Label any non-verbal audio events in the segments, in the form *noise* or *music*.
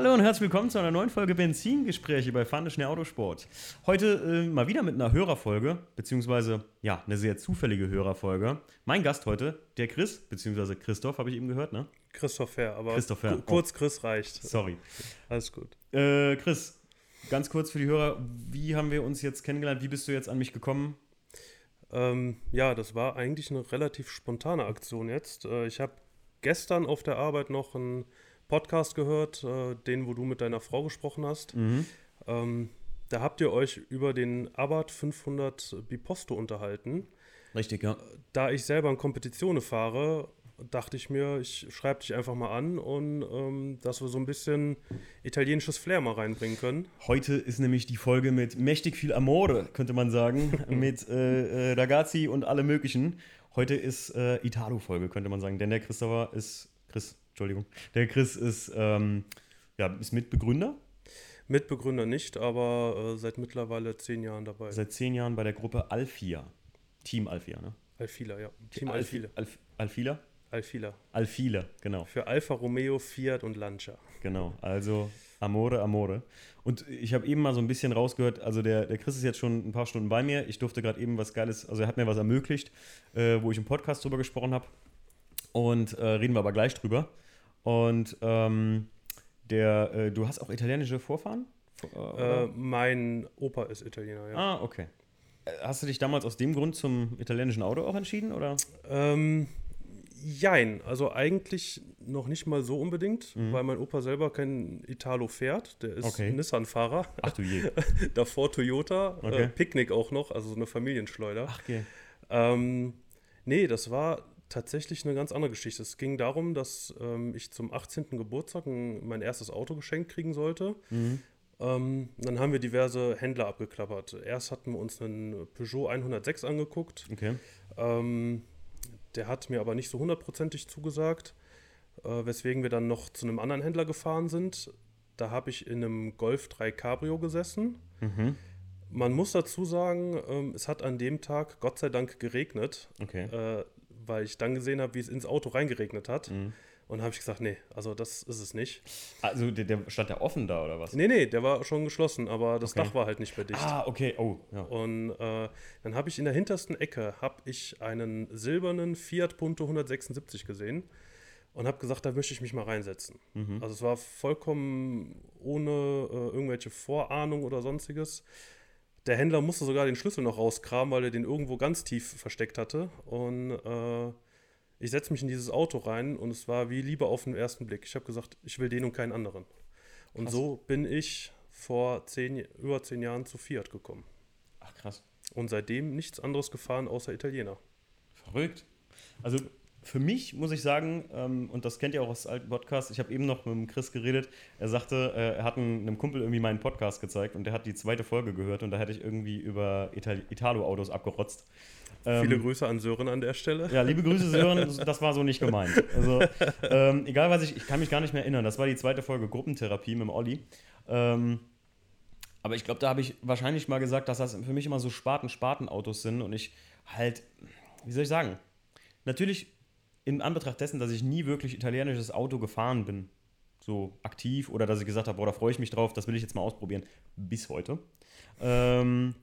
Hallo und herzlich willkommen zu einer neuen Folge Benzingespräche bei Fahne Schnell Autosport. Heute äh, mal wieder mit einer Hörerfolge, beziehungsweise ja, eine sehr zufällige Hörerfolge. Mein Gast heute, der Chris, beziehungsweise Christoph, habe ich eben gehört, ne? Christopher, aber Christopher, ku- kurz Chris reicht. Sorry. Alles gut. Äh, Chris, ganz kurz für die Hörer, wie haben wir uns jetzt kennengelernt? Wie bist du jetzt an mich gekommen? Ähm, ja, das war eigentlich eine relativ spontane Aktion jetzt. Äh, ich habe gestern auf der Arbeit noch einen Podcast gehört, äh, den, wo du mit deiner Frau gesprochen hast. Ähm, da habt ihr euch über den Abarth 500 Biposto unterhalten. Richtig, ja. Da ich selber in Kompetitionen fahre, dachte ich mir, ich schreibe dich einfach mal an und ähm, dass wir so ein bisschen italienisches Flair mal reinbringen können. Heute ist nämlich die Folge mit mächtig viel Amore, könnte man sagen, *laughs* mit äh, äh, Ragazzi und alle möglichen. Heute ist äh, Italo-Folge, könnte man sagen, denn der Christopher ist, Chris, Entschuldigung, der Chris ist, ähm, ja, ist Mitbegründer, Mitbegründer nicht, aber äh, seit mittlerweile zehn Jahren dabei. seit zehn Jahren bei der Gruppe Alfia. Team Alfia, ne? Alfila, ja. Team Alfi- Alfila. Alf Alfila? Alfila. Alfila, genau. Für Alfa Romeo, Fiat und Lancia. Genau, also Amore, Amore. Und ich habe eben mal so ein bisschen rausgehört, also der, der Chris ist jetzt schon ein paar Stunden bei mir. Ich durfte gerade eben was Geiles, also er hat mir was ermöglicht, äh, wo ich im Podcast drüber gesprochen habe. Und äh, reden wir aber gleich drüber. Und ähm, der, äh, du hast auch italienische Vorfahren? Äh, Äh, mein Opa ist Italiener, ja. ah, okay. Äh, Hast du dich damals aus dem Grund zum italienischen Auto auch entschieden? Oder? Ähm, jein, also eigentlich noch nicht mal so unbedingt, weil mein Opa selber kein Italo fährt. Der ist Okay. Nissan-Fahrer. Ach du je. *laughs* Davor Toyota, Okay. äh, Picknick auch noch, also so eine Familienschleuder. Ach, okay. Ähm, nee, das war tatsächlich eine ganz andere Geschichte. Es ging darum, dass ähm, ich zum 18. Geburtstag ein, mein erstes Auto geschenkt kriegen sollte. Ähm, dann haben wir diverse Händler abgeklappert. Erst hatten wir uns einen Peugeot 106 angeguckt. Okay. Ähm, der hat mir aber nicht so hundertprozentig zugesagt, äh, weswegen wir dann noch zu einem anderen Händler gefahren sind. Da habe ich in einem Golf 3 Cabrio gesessen. Mhm. Man muss dazu sagen, ähm, es hat an dem Tag Gott sei Dank geregnet, Okay. Weil ich dann gesehen habe, wie es ins Auto reingeregnet hat. Mhm. Und habe ich gesagt, nee, also das ist es nicht. Also der, der stand der offen da oder was? Nee, nee, der war schon geschlossen, aber das Okay. Dach war halt nicht mehr dicht. Ah, okay. Oh, ja. Und äh, dann habe ich in der hintersten Ecke habe ich einen silbernen Fiat Punto 176 gesehen und habe gesagt, da möchte ich mich mal reinsetzen. Mhm. Also es war vollkommen ohne äh, irgendwelche Vorahnung oder sonstiges. Der Händler musste sogar den Schlüssel noch rauskramen, weil er den irgendwo ganz tief versteckt hatte. Und äh, ich setze mich in dieses Auto rein und es war wie Liebe auf den ersten Blick. Ich habe gesagt, ich will den und keinen anderen. Und Krass. so bin ich vor zehn, über zehn Jahren zu Fiat gekommen. Ach, krass. Und seitdem nichts anderes gefahren außer Italiener. Verrückt. Also für mich muss ich sagen, ähm, und das kennt ihr auch aus alten Podcasts, ich habe eben noch mit dem Chris geredet, er sagte, äh, er hat einem, einem Kumpel irgendwie meinen Podcast gezeigt und der hat die zweite Folge gehört und da hätte ich irgendwie über Itali Italo-Autos abgerotzt. Ähm, Viele Grüße an Sören an der Stelle. Ja, liebe Grüße, Sören, das, *laughs* das war so nicht gemeint. Also, ähm, egal was ich, ich kann mich gar nicht mehr erinnern, das war die zweite Folge Gruppentherapie mit dem Olli. Ähm, aber ich glaube, da habe ich wahrscheinlich mal gesagt, dass das für mich immer so Spaten-Spaten-Autos sind und ich halt, wie soll ich sagen, natürlich in Anbetracht dessen, dass ich nie wirklich italienisches Auto gefahren bin, so aktiv oder dass ich gesagt habe, boah, da freue ich mich drauf, das will ich jetzt mal ausprobieren, bis heute. Ähm,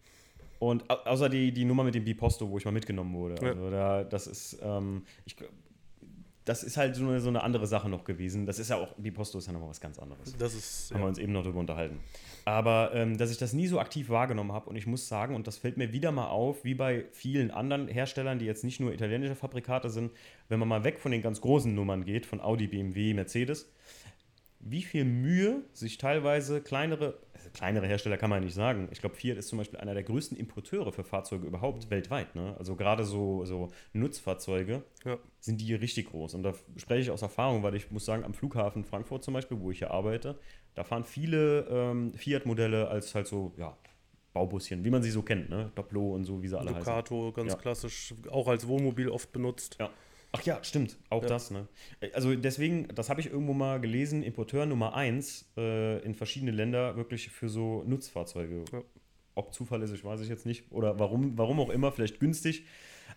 und au- außer die, die Nummer mit dem Biposto, wo ich mal mitgenommen wurde. Ja. Also da, das ist, ähm, ich, das ist halt so eine, so eine andere Sache noch gewesen. Das ist ja auch, Biposto ist ja nochmal was ganz anderes. Das ist. Haben wir Ja. uns eben noch darüber unterhalten. Aber ähm, dass ich das nie so aktiv wahrgenommen habe. Und ich muss sagen, und das fällt mir wieder mal auf, wie bei vielen anderen Herstellern, die jetzt nicht nur italienische Fabrikate sind, wenn man mal weg von den ganz großen Nummern geht, von Audi, BMW, Mercedes, wie viel Mühe sich teilweise kleinere, also kleinere Hersteller kann man nicht sagen. Ich glaube, Fiat ist zum Beispiel einer der größten Importeure für Fahrzeuge überhaupt weltweit. Ne? Also gerade so, so Nutzfahrzeuge Ja. sind die richtig groß. Und da spreche ich aus Erfahrung, weil ich muss sagen, am Flughafen Frankfurt zum Beispiel, wo ich hier arbeite, da fahren viele ähm, Fiat-Modelle als halt so, ja, Baubusschen, wie man sie so kennt, ne? Dopplo und so, wie sie alle heißen. Ducato, ganz Ja. klassisch, auch als Wohnmobil oft benutzt. Ja. Ach ja, stimmt, auch Ja. das, ne? Also deswegen, das habe ich irgendwo mal gelesen, Importeur Nummer 1 äh, in verschiedene Länder wirklich für so Nutzfahrzeuge. Ja. Ob zuverlässig, weiß ich jetzt nicht. Oder warum, warum auch immer, vielleicht günstig.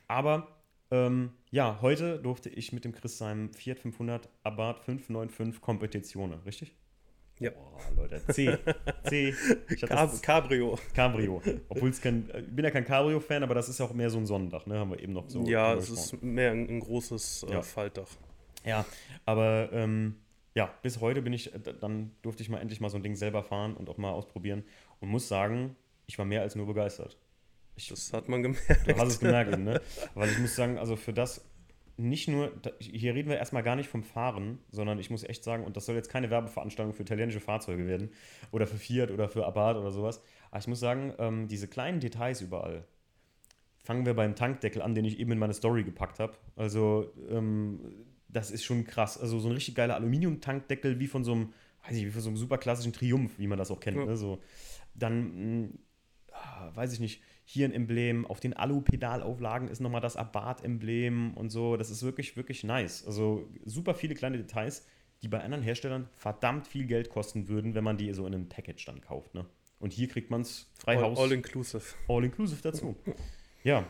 Aber ähm, ja, heute durfte ich mit dem Chris seinem Fiat 500 Abarth 595 Competizione, richtig? Ja. Boah, Leute, C. C. *laughs* Cab Cabrio. Cabrio. Obwohl es kein, ich bin ja kein Cabrio-Fan, aber das ist ja auch mehr so ein Sonnendach, ne? Haben wir eben noch so. ja, es ist mehr ein, ein großes äh, Ja. Faltdach. Ja, aber ähm, ja, bis heute bin ich, äh, dann durfte ich mal endlich mal so ein Ding selber fahren und auch mal ausprobieren und muss sagen, ich war mehr als nur begeistert. Ich, Das hat man gemerkt. du hast es gemerkt, eben, ne? Weil ich muss sagen, also für das nicht nur, hier reden wir erstmal gar nicht vom Fahren, sondern ich muss echt sagen, und das soll jetzt keine Werbeveranstaltung für italienische Fahrzeuge werden oder für Fiat oder für Abarth oder sowas, aber ich muss sagen, ähm, diese kleinen Details überall, fangen wir beim Tankdeckel an, den ich eben in meine Story gepackt habe. Also, ähm, das ist schon krass. Also, so ein richtig geiler Aluminium-Tankdeckel, wie von so einem, weiß ich, wie von so einem super klassischen Triumph, wie man das auch kennt. Ja. Ne? So, dann, mh, ah, weiß ich nicht, hier ein Emblem, auf den Alu-Pedalauflagen ist nochmal das Abarth-Emblem und so. Das ist wirklich, wirklich nice. Also, super viele kleine Details, die bei anderen Herstellern verdammt viel Geld kosten würden, wenn man die so in einem Package dann kauft. Ne? Und hier kriegt man es frei All, Haus. all inclusive. All-inclusive dazu. *laughs* Ja.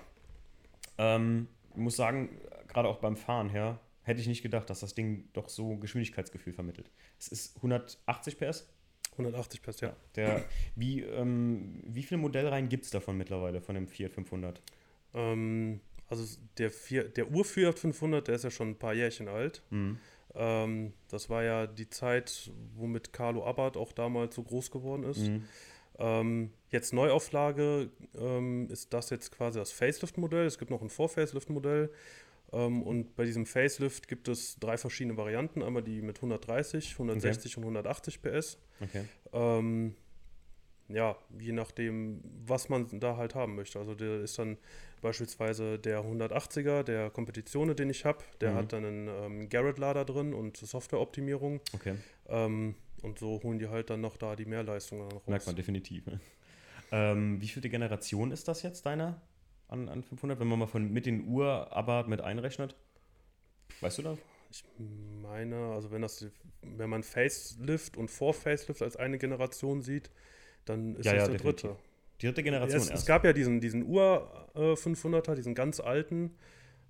Ähm, ich muss sagen, gerade auch beim Fahren her, hätte ich nicht gedacht, dass das Ding doch so Geschwindigkeitsgefühl vermittelt. Es ist 180 PS. 180 PS, ja. Der, wie, ähm, wie viele Modellreihen gibt es davon mittlerweile, von dem Fiat 500? Ähm, also der, der Ur-Fiat 500, der ist ja schon ein paar Jährchen alt. Mhm. Ähm, das war ja die Zeit, womit Carlo Abarth auch damals so groß geworden ist. Mhm. Ähm, jetzt Neuauflage ähm, ist das jetzt quasi das Facelift-Modell. Es gibt noch ein Vor-Facelift-Modell. Ähm, und bei diesem Facelift gibt es drei verschiedene Varianten. Einmal die mit 130, 160 und 180 PS. Okay. Ähm, ja, je nachdem, was man da halt haben möchte. Also der ist dann beispielsweise der 180er, der Kompetitionen, den ich habe, der Mhm. hat dann einen ähm, Garrett-Lader drin und Softwareoptimierung. Okay. Ähm, und so holen die halt dann noch da die Mehrleistung dann raus. Merkt man definitiv. ne? Ähm, wie viele Generation ist das jetzt deiner an, an 500, wenn man mal von mit den Uhr aber mit einrechnet? Weißt du das? Ich meine, also wenn das, wenn man Facelift und Vor-Facelift als eine Generation sieht, dann ist Ja, das ja, der definitiv. dritte. Dritte Generation Es, es erst. gab ja diesen, diesen Ur-500er, diesen ganz alten,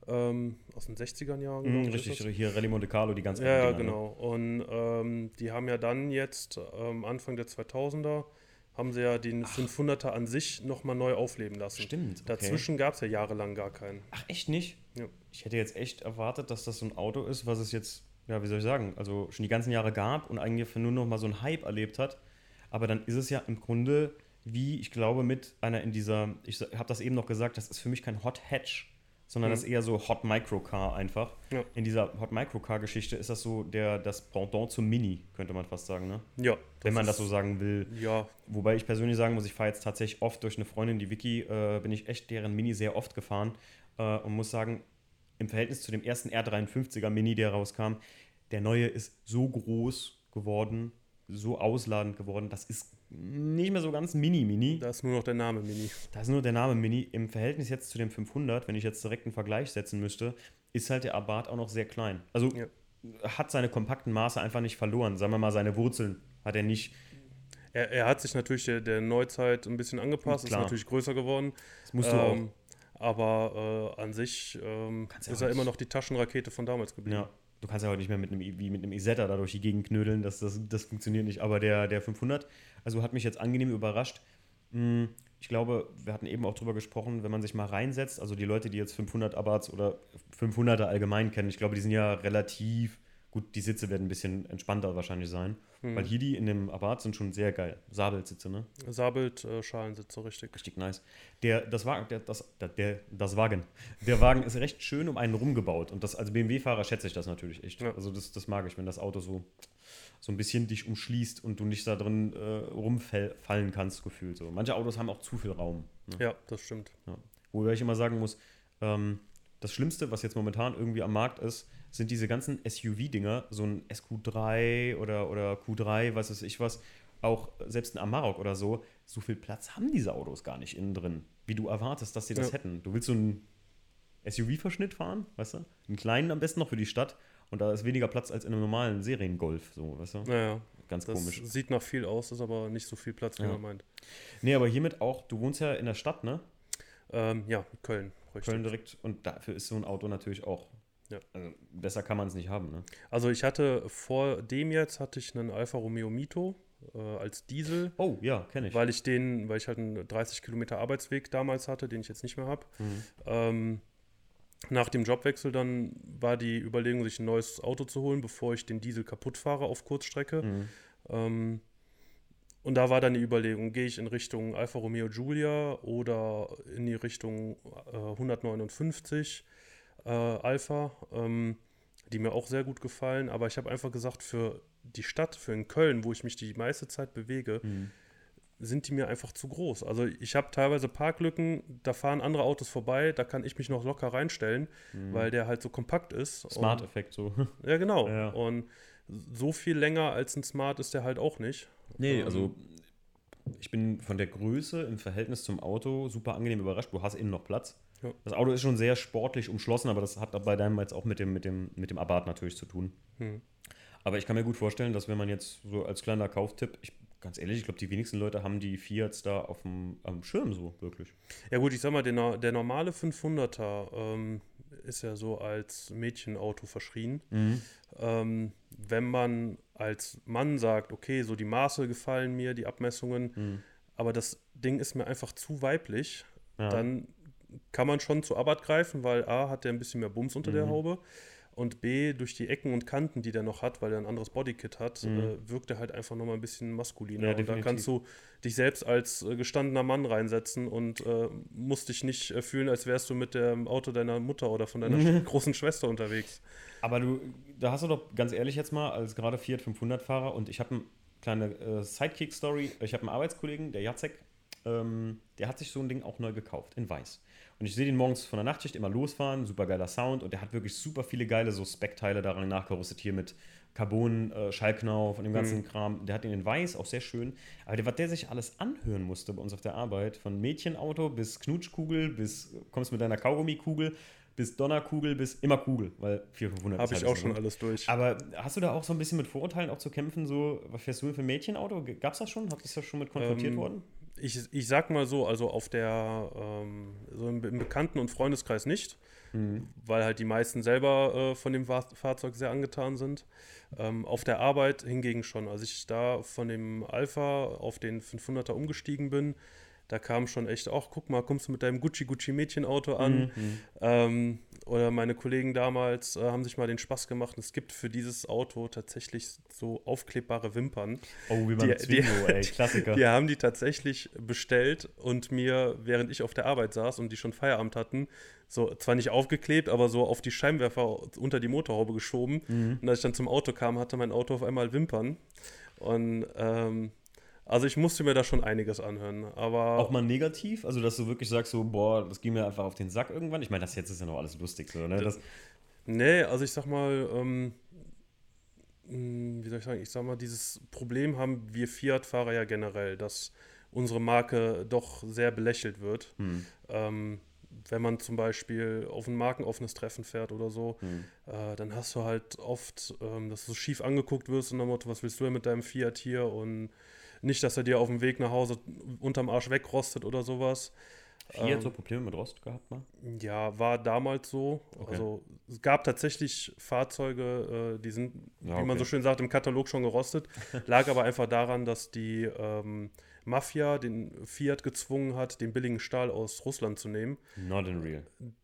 ähm, aus den 60ern Jahren. Mhm, richtig, hier Rallye Monte Carlo, die ganz Ja, ja, alten Dinger, ne? genau. Und ähm, die haben ja dann jetzt, ähm, Anfang der 2000er, haben sie ja den 500er an sich nochmal neu aufleben lassen. Stimmt. okay. Dazwischen gab es ja jahrelang gar keinen. Ach, echt nicht? Ja. Ich hätte jetzt echt erwartet, dass das so ein Auto ist, was es jetzt, ja, wie soll ich sagen, also schon die ganzen Jahre gab und eigentlich nur noch mal so einen Hype erlebt hat. Aber dann ist es ja im Grunde wie, ich glaube, mit einer in dieser, ich habe das eben noch gesagt, das ist für mich kein Hot Hatch, sondern Mhm. das ist eher so Hot Microcar einfach. Ja. In dieser Hot Microcar-Geschichte ist das so der, das Pendant zum Mini, könnte man fast sagen, ne? Ja. Wenn man das so sagen will. Ja, Wobei ich persönlich sagen muss, ich fahre jetzt tatsächlich oft durch eine Freundin, die Vicky, äh, bin ich echt deren Mini sehr oft gefahren äh, und muss sagen, im Verhältnis zu dem ersten R53er Mini, der rauskam, der neue ist so groß geworden, so ausladend geworden, das ist nicht mehr so ganz Mini-Mini. da ist nur noch der Name Mini. Da ist nur der Name Mini. Im Verhältnis jetzt zu dem 500, wenn ich jetzt direkt einen Vergleich setzen müsste, ist halt der Abarth auch noch sehr klein. Also Ja. hat seine kompakten Maße einfach nicht verloren. Sagen wir mal, seine Wurzeln hat er nicht. Er, er hat sich natürlich der, der Neuzeit ein bisschen angepasst, Klar. ist natürlich größer geworden. Das musst du auch. Ähm, aber äh, an sich ähm, ja ist auch er immer noch die Taschenrakete von damals geblieben. Ja, du kannst ja heute nicht mehr mit einem, wie mit einem Isetta da durch die Gegend knödeln, das, das, das funktioniert nicht. Aber der, der 500, also hat mich jetzt angenehm überrascht. Hm, Ich glaube, wir hatten eben auch drüber gesprochen, wenn man sich mal reinsetzt, also die Leute, die jetzt 500 Abarts oder 500er allgemein kennen, ich glaube, die sind ja relativ, gut, die Sitze werden ein bisschen entspannter wahrscheinlich sein, Hm. weil hier die in dem Abarth sind schon sehr geil. Sabelsitze, ne? Sabelt, äh, Schalensitz so richtig. Richtig nice. Der, das, Wagen, der, das, der, der, das Wagen. Der Wagen ist recht schön um einen rumgebaut. Und das, als BMW-Fahrer schätze ich das natürlich echt. Ja. Also das, das mag ich, wenn das Auto so, so ein bisschen dich umschließt und du nicht da drin äh, rumfallen kannst, gefühlt. So. Manche Autos haben auch zu viel Raum. Ne? Ja, das stimmt. Ja. Wobei ich immer sagen muss, ähm, das Schlimmste, was jetzt momentan irgendwie am Markt ist, sind diese ganzen SUV-Dinger, so ein SQ3 oder, oder Q3, was weiß ich was, auch selbst ein Amarok oder so, so viel Platz haben diese Autos gar nicht innen drin, wie du erwartest, dass sie das Ja. hätten. Du willst so einen SUV-Verschnitt fahren, weißt du? Einen kleinen am besten noch für die Stadt und da ist weniger Platz als in einem normalen Seriengolf, so, weißt du? Naja, Ganz das komisch. sieht nach viel aus, ist aber nicht so viel Platz, wie Ja. man meint. Nee, aber hiermit auch, du wohnst ja in der Stadt, ne? Ähm, ja, Köln, richtig. Köln direkt und dafür ist so ein Auto natürlich auch Ja. Also besser kann man es nicht haben, ne? Also ich hatte vor dem jetzt hatte ich einen Alfa Romeo Mito äh, als Diesel, Oh, ja, kenne ich. weil ich den, weil ich halt einen 30 Kilometer Arbeitsweg damals hatte, den ich jetzt nicht mehr habe. Mhm. Ähm, nach dem Jobwechsel dann war die Überlegung, sich ein neues Auto zu holen, bevor ich den Diesel kaputt fahre auf Kurzstrecke. Mhm. Ähm, und da war dann die Überlegung, gehe ich in Richtung Alfa Romeo Giulia oder in die Richtung äh, 159 äh, Alpha, ähm, die mir auch sehr gut gefallen. Aber ich habe einfach gesagt, für die Stadt, für in Köln, wo ich mich die meiste Zeit bewege, Mhm. sind die mir einfach zu groß. Also ich habe teilweise Parklücken, da fahren andere Autos vorbei, da kann ich mich noch locker reinstellen, weil der halt so kompakt ist. Mhm. Smart-Effekt so. Ja, genau. *laughs* Ja. Und so viel länger als ein Smart ist der halt auch nicht. Nee, Ähm, also ich bin von der Größe im Verhältnis zum Auto super angenehm überrascht. Du hast innen noch Platz. Ja. Das Auto ist schon sehr sportlich umschlossen, aber das hat bei deinem jetzt auch mit dem, mit dem, mit dem Abarth natürlich zu tun. Hm. Aber ich kann mir gut vorstellen, dass wenn man jetzt so als kleiner Kauftipp, ich, ganz ehrlich, ich glaube, die wenigsten Leute haben die Fiats da auf dem Schirm so, wirklich. Ja gut, ich sag mal, der, der normale 500er ähm, ist ja so als Mädchenauto verschrien. Ähm, wenn man als Mann sagt, okay, so die Maße gefallen mir, die Abmessungen, Mhm. aber das Ding ist mir einfach zu weiblich, Ja. dann kann man schon zu Abarth greifen, weil A hat der ein bisschen mehr Bums unter der Mhm. Haube und B durch die Ecken und Kanten, die der noch hat, weil er ein anderes Bodykit hat, Mhm. äh, wirkt er halt einfach nochmal ein bisschen maskuliner. Ja, und da kannst du dich selbst als äh, gestandener Mann reinsetzen und äh, musst dich nicht äh, fühlen, als wärst du mit dem Auto deiner Mutter oder von deiner *laughs* großen Schwester unterwegs. Aber du, da hast du doch ganz ehrlich jetzt mal, als gerade Fiat 500-Fahrer und ich habe eine kleine äh, Sidekick-Story. Ich habe einen Arbeitskollegen, der Jacek, ähm, der hat sich so ein Ding auch neu gekauft, in weiß. Und ich sehe den morgens von der Nachtschicht immer losfahren, super geiler Sound und der hat wirklich super viele geile so Speckteile daran nachgerüstet, hier mit Carbon, äh, Schallknauf und dem ganzen Mhm. Kram. Der hat den in weiß, auch sehr schön. Aber der, was der sich alles anhören musste bei uns auf der Arbeit, von Mädchenauto bis Knutschkugel, bis kommst mit deiner Kaugummikugel, bis Donnerkugel, bis immer Kugel, weil 4500 Habe ich halt auch schon alles durch. Aber hast du da auch so ein bisschen mit Vorurteilen auch zu kämpfen? So, was fährst du denn für ein Mädchenauto? Gab es das schon? Hat das da schon mit konfrontiert Ähm, worden? Ich, ich sag mal so, also auf der, ähm, so im, im Bekannten- und Freundeskreis nicht, Mhm. weil halt die meisten selber äh, von dem Fahr Fahrzeug sehr angetan sind. Ähm, auf der Arbeit hingegen schon. Als ich da von dem Alpha auf den 500er umgestiegen bin, da kam schon echt auch, guck mal, kommst du mit deinem Gucci-Gucci-Mädchenauto an? Mhm. Ähm, oder meine Kollegen damals äh, haben sich mal den Spaß gemacht. Es gibt für dieses Auto tatsächlich so aufklebbare Wimpern. Oh, wie beim Die- die- Zwingo, ey, Klassiker. Die haben die tatsächlich bestellt und mir, während ich auf der Arbeit saß und die schon Feierabend hatten, so zwar nicht aufgeklebt, aber so auf die Scheinwerfer unter die Motorhaube geschoben. Mhm. Und als ich dann zum Auto kam, hatte mein Auto auf einmal Wimpern. Und ähm, also ich musste mir da schon einiges anhören. Aber Auch mal negativ? Also, dass du wirklich sagst, so, boah, das ging mir einfach auf den Sack irgendwann. Ich meine, das jetzt ist ja noch alles lustig, so, ne? Das, Nee, also ich sag mal, ähm, mh, wie soll ich sagen, ich sag mal, dieses Problem haben wir Fiat-Fahrer ja generell, dass unsere Marke doch sehr belächelt wird. hm, Ähm, wenn man zum Beispiel auf ein markenoffenes Treffen fährt oder so, hm. äh, dann hast du halt oft, ähm, dass du schief angeguckt wirst und dann Motto, was willst du denn mit deinem Fiat hier? Und nicht, dass er dir auf dem Weg nach Hause unterm Arsch wegrostet oder sowas. Fiat Ähm, so Probleme mit Rost gehabt mal? Ja, war damals so. Okay. Also es gab tatsächlich Fahrzeuge, äh, die sind, Ja, wie man okay. so schön sagt, im Katalog schon gerostet. *laughs* Lag aber einfach daran, dass die ähm, Mafia den Fiat gezwungen hat, den billigen Stahl aus Russland zu nehmen, Not in real.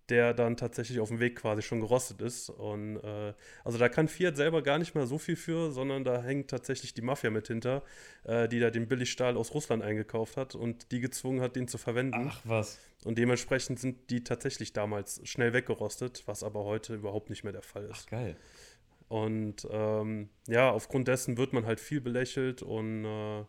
der dann tatsächlich auf dem Weg quasi schon gerostet ist. Und äh, also da kann Fiat selber gar nicht mehr so viel für, sondern da hängt tatsächlich die Mafia mit hinter, äh, die da den Billigstahl aus Russland eingekauft hat und die gezwungen hat, den zu verwenden. Ach, was. Und dementsprechend sind die tatsächlich damals schnell weggerostet, was aber heute überhaupt nicht mehr der Fall Ach, ist. geil. Und ähm, ja, aufgrund dessen wird man halt viel belächelt und äh,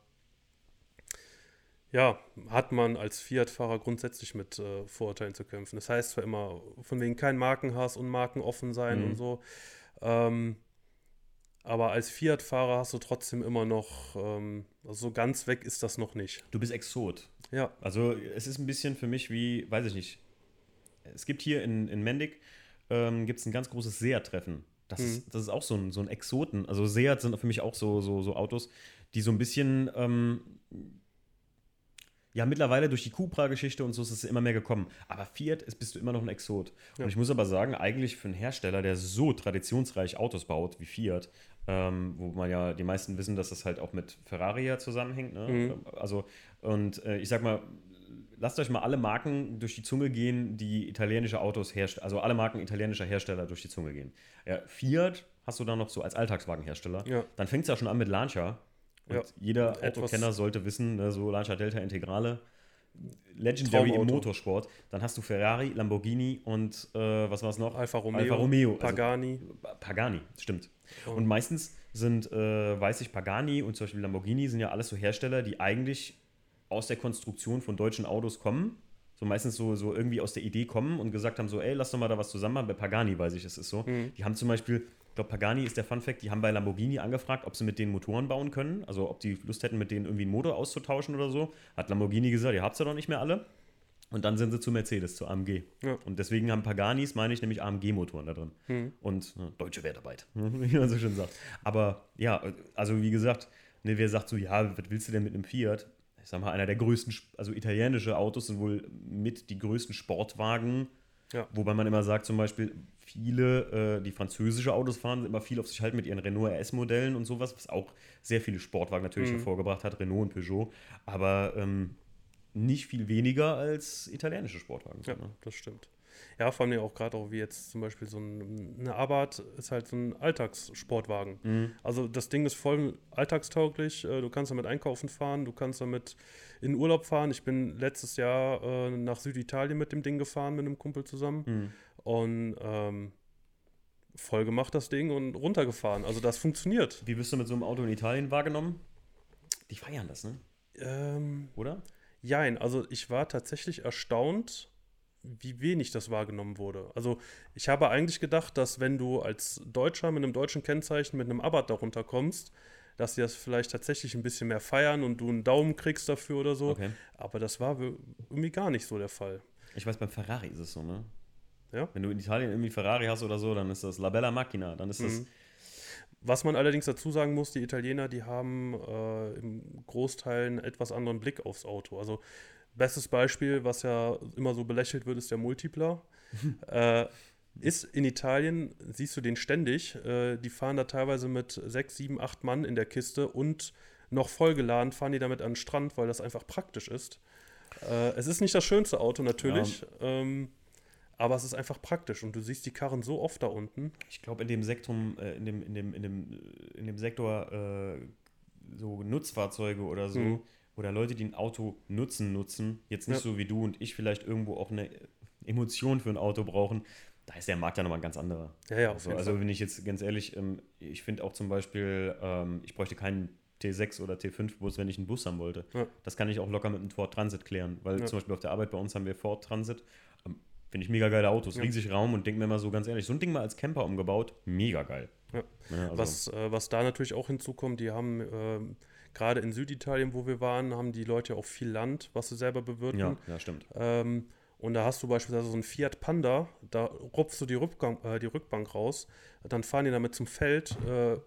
ja, hat man als Fiat-Fahrer grundsätzlich mit äh, Vorurteilen zu kämpfen. Das heißt zwar immer, von wegen kein Markenhass und markenoffen sein Mhm. und so. Ähm, aber als Fiat-Fahrer hast du trotzdem immer noch, ähm, also so ganz weg ist das noch nicht. Du bist Exot. Ja, Also, es ist ein bisschen für mich wie, weiß ich nicht. Es gibt hier in, in Mendig ähm, gibt's ein ganz großes Seat-Treffen. Das, Mhm. ist, das ist auch so ein, so ein Exoten. Also, Seat sind für mich auch so, so, so Autos, die so ein bisschen, ähm, Ja, mittlerweile durch die Cupra-Geschichte und so ist es immer mehr gekommen. Aber Fiat ist, bist du immer noch ein Exot. Ja. Und ich muss aber sagen, eigentlich für einen Hersteller, der so traditionsreich Autos baut wie Fiat, ähm, wo man ja die meisten wissen, dass das halt auch mit Ferrari ja zusammenhängt. Ne? Mhm. Also, und äh, ich sag mal, lasst euch mal alle Marken durch die Zunge gehen, die italienische Autos herstellen, also alle Marken italienischer Hersteller durch die Zunge gehen. Ja, Fiat hast du dann noch so als Alltagswagenhersteller. Ja. Dann fängt es ja schon an mit Lancia. Und Ja. jeder Etwas- Autokenner sollte wissen, ne, so Lancia Delta Integrale. Legendary im. Motorsport. Dann hast du Ferrari, Lamborghini und äh, was war es noch? Alfa Romeo, Alfa Romeo. Also, Pagani. Pagani, stimmt. Oh. Und meistens sind, äh, weiß ich, Pagani und zum Beispiel Lamborghini sind ja alles so Hersteller, die eigentlich aus der Konstruktion von deutschen Autos kommen. So meistens so, so irgendwie aus der Idee kommen und gesagt haben, so, ey, lass doch mal da was zusammen machen. Bei Pagani weiß ich, es ist so. Mhm. Die haben zum Beispiel, glaube, Pagani ist der Fun Fact, die haben bei Lamborghini angefragt, ob sie mit denen Motoren bauen können. Also ob die Lust hätten, mit denen irgendwie einen Motor auszutauschen oder so. Hat Lamborghini gesagt, ihr habt ja doch nicht mehr alle. Und dann sind sie zu Mercedes, zu AMG. Ja. Und deswegen haben Paganis, meine ich, nämlich AMG-Motoren da drin. Mhm. Und äh, deutsche Wertarbeit, *laughs* wie man so schön sagt. Aber ja, also wie gesagt, ne, wer sagt so, ja, was willst du denn mit einem Fiat? Ich sag mal, einer der größten, also italienische Autos sind wohl mit die größten Sportwagen. Ja. Wobei man immer sagt, zum Beispiel, viele, äh, die französische Autos fahren, sind immer viel auf sich halt mit ihren Renault RS-Modellen und sowas, was auch sehr viele Sportwagen natürlich Mhm. hervorgebracht hat, Renault und Peugeot. Aber ähm, nicht viel weniger als italienische Sportwagen. Ja, ne? das stimmt. Ja, vor allem ja auch gerade auch wie jetzt zum Beispiel so ein, eine Abarth ist halt so ein Alltagssportwagen. Mhm. Also das Ding ist voll alltagstauglich. äh, Du kannst damit einkaufen fahren, du kannst damit in Urlaub fahren. Ich bin letztes Jahr äh, nach Süditalien mit dem Ding gefahren, mit einem Kumpel zusammen. Mhm. Und ähm, voll gemacht das Ding und runtergefahren. Also das funktioniert. Wie wirst du mit so einem Auto in Italien wahrgenommen? Die feiern das, ne? Ähm, Oder? Jein, also ich war tatsächlich erstaunt, wie wenig das wahrgenommen wurde. Also ich habe eigentlich gedacht, dass wenn du als Deutscher mit einem deutschen Kennzeichen mit einem Abarth darunter kommst, dass sie das vielleicht tatsächlich ein bisschen mehr feiern und du einen Daumen kriegst dafür oder so. Okay. Aber das war irgendwie gar nicht so der Fall. Ich weiß, beim Ferrari ist es so, ne? Ja. Wenn du in Italien irgendwie Ferrari hast oder so, dann ist das La Bella Macchina. Dann ist das. Mhm. Was man allerdings dazu sagen muss, die Italiener, die haben äh, im Großteil einen etwas anderen Blick aufs Auto. Also bestes Beispiel, was ja immer so belächelt wird, ist der Multipler. *laughs* äh, ist in Italien, siehst du den ständig, äh, die fahren da teilweise mit sechs, sieben, acht Mann in der Kiste und noch vollgeladen fahren die damit an den Strand, weil das einfach praktisch ist. Äh, es ist nicht das schönste Auto natürlich, ähm, aber es ist einfach praktisch und du siehst die Karren so oft da unten. Ich glaube, in dem Sektum, äh, in dem, in dem, in dem, in dem Sektor äh, so Nutzfahrzeuge oder so, Mhm. oder Leute, die ein Auto nutzen, nutzen, jetzt nicht Ja. so wie du und ich vielleicht irgendwo auch eine Emotion für ein Auto brauchen, da ist der Markt ja nochmal ein ganz anderer. Ja, ja, Also, also wenn ich jetzt ganz ehrlich, ähm, ich finde auch zum Beispiel, ähm, ich bräuchte keinen T6 oder T5-Bus, wenn ich einen Bus haben wollte. Ja. Das kann ich auch locker mit einem Ford Transit klären, weil Ja. zum Beispiel auf der Arbeit bei uns haben wir Ford Transit. Finde ich mega geile Autos, Ja. riesig Raum und denke mir mal so ganz ehrlich, so ein Ding mal als Camper umgebaut, mega geil. Ja. Ne, also, Was, äh, was da natürlich auch hinzukommt, die haben ähm, gerade in Süditalien, wo wir waren, haben die Leute ja auch viel Land, was sie selber bewirten. ja, ja, stimmt. Ähm, und da hast du beispielsweise so einen Fiat Panda, da rupfst du die, Rückbank, äh, die Rückbank raus, dann fahren die damit zum Feld, äh,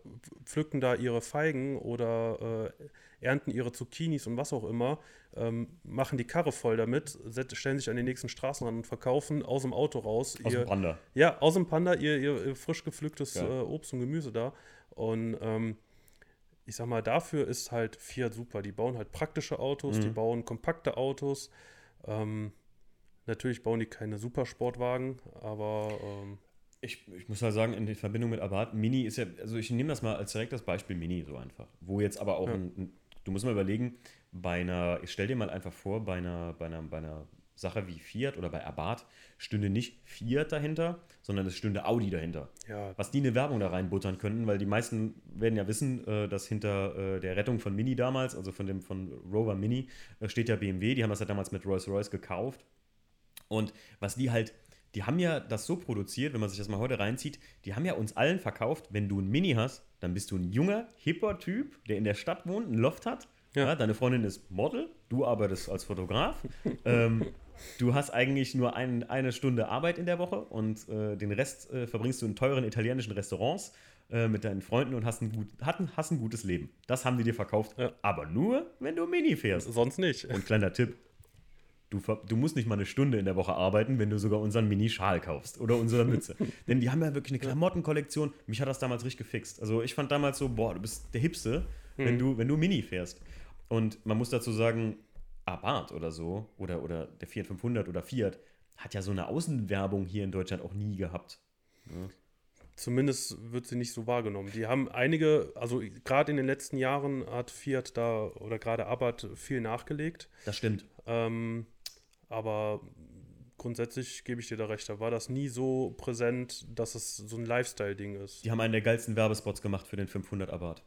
pflücken da ihre Feigen oder äh, ernten ihre Zucchinis und was auch immer, ähm, machen die Karre voll damit, stellen sich an den nächsten Straßenrand und verkaufen aus dem Auto raus Aus ihr, dem Panda. ja, aus dem Panda ihr, ihr, ihr frisch gepflücktes Ja. äh, Obst und Gemüse da. Und ähm, ich sag mal, dafür ist halt Fiat super. Die bauen halt praktische Autos, die Mhm. bauen kompakte Autos. Ähm, natürlich bauen die keine Supersportwagen, aber ähm, Ich, ich muss halt sagen, in der Verbindung mit Abarth, Mini ist ja, also ich nehme das mal als direktes Beispiel Mini so einfach. Wo jetzt aber auch Ja. ein, ein, du musst mal überlegen, bei einer, ich stell dir mal einfach vor, bei einer, bei einer, bei einer Sache wie Fiat oder bei Abarth stünde nicht Fiat dahinter, sondern es stünde Audi dahinter. ja, Was die eine Werbung da reinbuttern könnten, weil die meisten werden ja wissen, äh, dass hinter äh, der Rettung von Mini damals, also von dem von Rover Mini, äh, steht ja BMW. Die haben das ja damals mit Rolls-Royce gekauft. Und was die halt, die haben ja das so produziert, wenn man sich das mal heute reinzieht, die haben ja uns allen verkauft, wenn du ein Mini hast, dann bist du ein junger, hipper Typ, der in der Stadt wohnt, einen Loft hat. Ja. Ja. deine Freundin ist Model, du arbeitest als Fotograf. *laughs* ähm, du hast eigentlich nur ein, eine Stunde Arbeit in der Woche und äh, den Rest äh, verbringst du in teuren italienischen Restaurants äh, mit deinen Freunden und hast ein, gut, hat ein, hast ein gutes Leben. Das haben die dir verkauft. Ja. Aber nur, wenn du Mini fährst. sonst nicht. Und kleiner Tipp, Du, du, musst nicht mal eine Stunde in der Woche arbeiten, wenn du sogar unseren Mini-Schal kaufst oder unsere Mütze. *laughs* Denn die haben ja wirklich eine Klamottenkollektion. Mich hat das damals richtig gefixt. Also ich fand damals so, boah, du bist der Hipste, mhm. wenn, du, wenn du Mini fährst. Und man muss dazu sagen, Abarth oder so, oder, oder der Fiat 500 oder Fiat, hat ja so eine Außenwerbung hier in Deutschland auch nie gehabt. Ja. Zumindest wird sie nicht so wahrgenommen. Die haben einige, also gerade in den letzten Jahren hat Fiat da oder gerade Abarth viel nachgelegt. Das stimmt. Ähm, aber grundsätzlich gebe ich dir da recht, da war das nie so präsent, dass es so ein Lifestyle-Ding ist. Die haben einen der geilsten Werbespots gemacht für den 500 Abarth.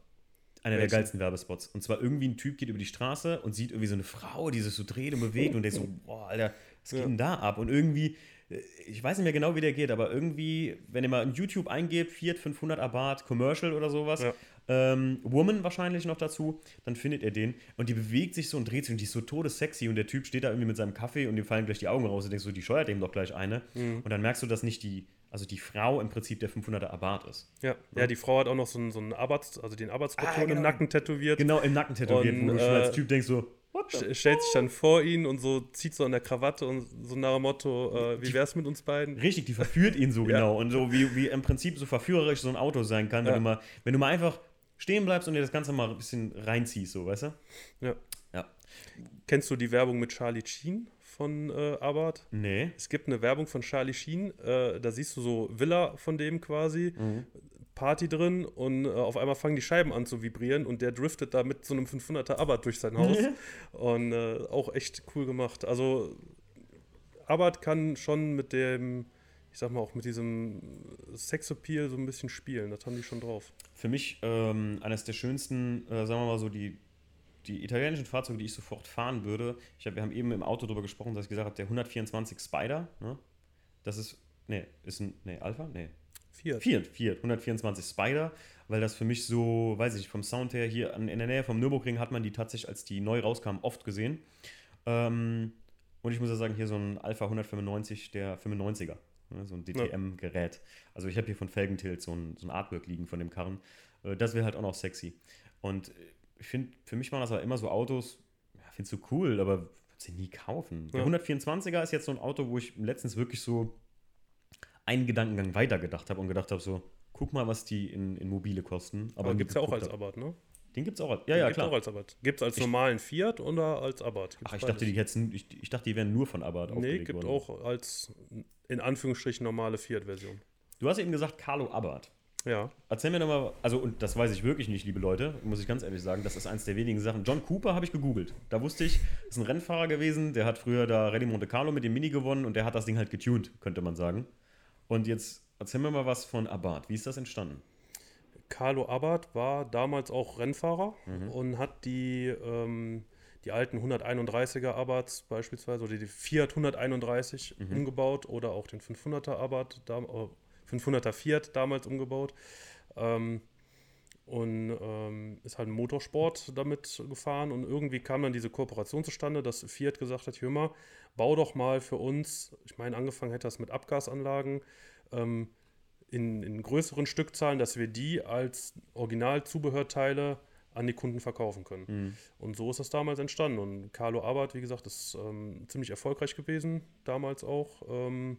Einer Welchen? der geilsten Werbespots. Und zwar irgendwie ein Typ geht über die Straße und sieht irgendwie so eine Frau, die sich so dreht und bewegt und der so, *laughs* boah, Alter, was geht ja. denn da ab? Und irgendwie äh, ich weiß nicht mehr genau, wie der geht, aber irgendwie, wenn ihr mal in YouTube eingebt, Fiat 500 Abarth Commercial oder sowas, ja. Ähm, Woman wahrscheinlich noch dazu, dann findet ihr den und die bewegt sich so und dreht sich und die ist so todessexy und der Typ steht da irgendwie mit seinem Kaffee und ihm fallen gleich die Augen raus und denkst so, die scheuert ihm doch gleich eine mhm. und dann merkst du, dass nicht die, also die Frau im Prinzip der 500er Abarth ist. Ja, ja, ja die Frau hat auch noch so einen, so einen Abarth, also den Abarth-Skorpion ah, genau. im Nacken tätowiert. Genau, im Nacken tätowiert, und, wo du schon als äh, Typ denkst so, stellt sich dann vor ihn und so zieht so an der Krawatte und so nach dem Motto, äh, wie wär's mit uns beiden? Richtig, die verführt ihn so *laughs* ja. genau. Und so wie, wie im Prinzip so verführerisch so ein Auto sein kann, wenn, ja. du mal, wenn du mal einfach stehen bleibst und dir das Ganze mal ein bisschen reinziehst, so, weißt du? Ja. ja. Kennst du die Werbung mit Charlie Sheen von äh, Abarth? Nee. Es gibt eine Werbung von Charlie Sheen, äh, da siehst du so Villa von dem quasi. Mhm. Party drin und äh, auf einmal fangen die Scheiben an zu vibrieren und der driftet da mit so einem 500er Abarth durch sein Haus. und äh, auch echt cool gemacht. Also Abarth kann schon mit dem, ich sag mal auch mit diesem Sexappeal so ein bisschen spielen. Das haben die schon drauf. Für mich ähm, eines der schönsten, äh, sagen wir mal so, die, die italienischen Fahrzeuge, die ich sofort fahren würde. Ich hab, wir haben eben im Auto darüber gesprochen, dass ich gesagt habe, der 124 Spider, ne? das ist, nee, ist ein, nee, Alpha? Nee, Fiat. Fiat, Fiat, 124 Spider, weil das für mich so, weiß ich, vom Sound her hier in der Nähe vom Nürburgring hat man die tatsächlich, als die neu rauskamen, oft gesehen. Ähm, und ich muss ja sagen, hier so ein Alpha 195, der 95er, ne, so ein DTM-Gerät. Also ich habe hier von Felgentilt so ein, so ein Artwork liegen von dem Karren. Äh, das wäre halt auch noch sexy. Und ich finde, für mich waren das aber immer so Autos, ja, findest du cool, aber würde sie nie kaufen. Der 124er ist jetzt so ein Auto, wo ich letztens wirklich so einen Gedankengang weiter gedacht habe und gedacht habe, so, guck mal, was die in, in mobile kosten. Aber gibt es ja auch als Abarth, ne? Den gibt es auch als, ja, Den ja, klar. auch als Abarth. Gibt es als ich, normalen Fiat oder als Abarth? Gibt's ach, ich dachte, die hätten, ich, ich, dachte, die wären nur von Abarth Nee, gibt worden. auch als, in Anführungsstrichen, normale Fiat-Version. Du hast eben gesagt, Carlo Abarth. Ja. Erzähl mir nochmal, also, und das weiß ich wirklich nicht, liebe Leute, muss ich ganz ehrlich sagen, das ist eins der wenigen Sachen. John Cooper habe ich gegoogelt. Da wusste ich, ist ein Rennfahrer gewesen, der hat früher da Rallye Monte Carlo mit dem Mini gewonnen und der hat das Ding halt getuned, könnte man sagen. Und jetzt erzähl mir mal was von Abarth. Wie ist das entstanden? Carlo Abarth war damals auch Rennfahrer mhm. und hat die, ähm, die alten 131er Abarths beispielsweise oder die Fiat 131 mhm. umgebaut oder auch den 500er Abarth, äh, 500er Fiat damals umgebaut. Ähm, und ähm, ist halt ein Motorsport damit gefahren und irgendwie kam dann diese Kooperation zustande, dass Fiat gesagt hat, hör mal, bau doch mal für uns, ich meine, angefangen hätte das mit Abgasanlagen, ähm, in, in, größeren Stückzahlen, dass wir die als Originalzubehörteile an die Kunden verkaufen können. Mhm. Und so ist das damals entstanden. Und Carlo Abarth, wie gesagt, ist ähm, ziemlich erfolgreich gewesen, damals auch. Ähm,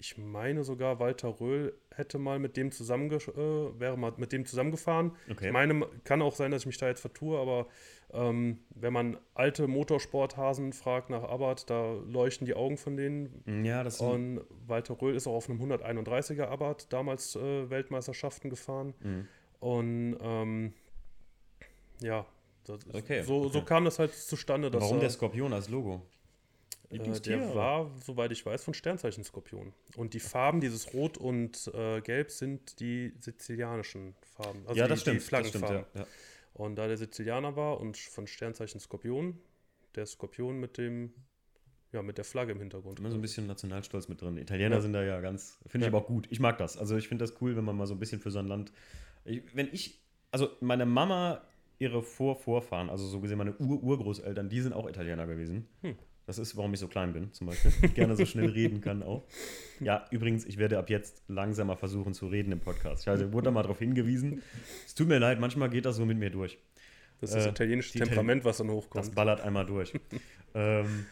ich meine sogar, Walter Röhl hätte mal mit dem zusammenge äh, wäre mal mit dem zusammengefahren. Okay. Ich meine, kann auch sein, dass ich mich da jetzt vertue, aber ähm, wenn man alte Motorsporthasen fragt nach Abarth, da leuchten die Augen von denen. Ja, das Und Walter Röhl ist auch auf einem 131er Abarth damals äh, Weltmeisterschaften gefahren. Mhm. Und ähm, ja, okay, so, okay. so kam das halt zustande. Warum der Skorpion als Logo? Äh, der war, soweit ich weiß, von Sternzeichen Skorpion. Und die Farben, dieses Rot und äh, Gelb, sind die sizilianischen Farben. Also ja, das die, stimmt. Die Flaggenfarben. Das stimmt, ja. Ja. Und da der Sizilianer war und von Sternzeichen Skorpion, der Skorpion mit dem, ja, mit der Flagge im Hintergrund. Immer so ein bisschen Nationalstolz mit drin. Italiener ja. sind da ja ganz, finde ich aber auch gut. Ich mag das. Also ich finde das cool, wenn man mal so ein bisschen für so ein Land. Ich, wenn ich, also meine Mama, ihre Vorvorfahren, also so gesehen meine Ur-Urgroßeltern, die sind auch Italiener gewesen. Hm. Das ist, warum ich so klein bin, zum Beispiel. *laughs* Gerne so schnell reden kann auch. Ja, übrigens, ich werde ab jetzt langsamer versuchen zu reden im Podcast. Ich also, wurde da mal darauf hingewiesen. Es tut mir leid, manchmal geht das so mit mir durch. Das ist das äh, italienische Temperament, was dann hochkommt. Das ballert einmal durch. *laughs* ähm,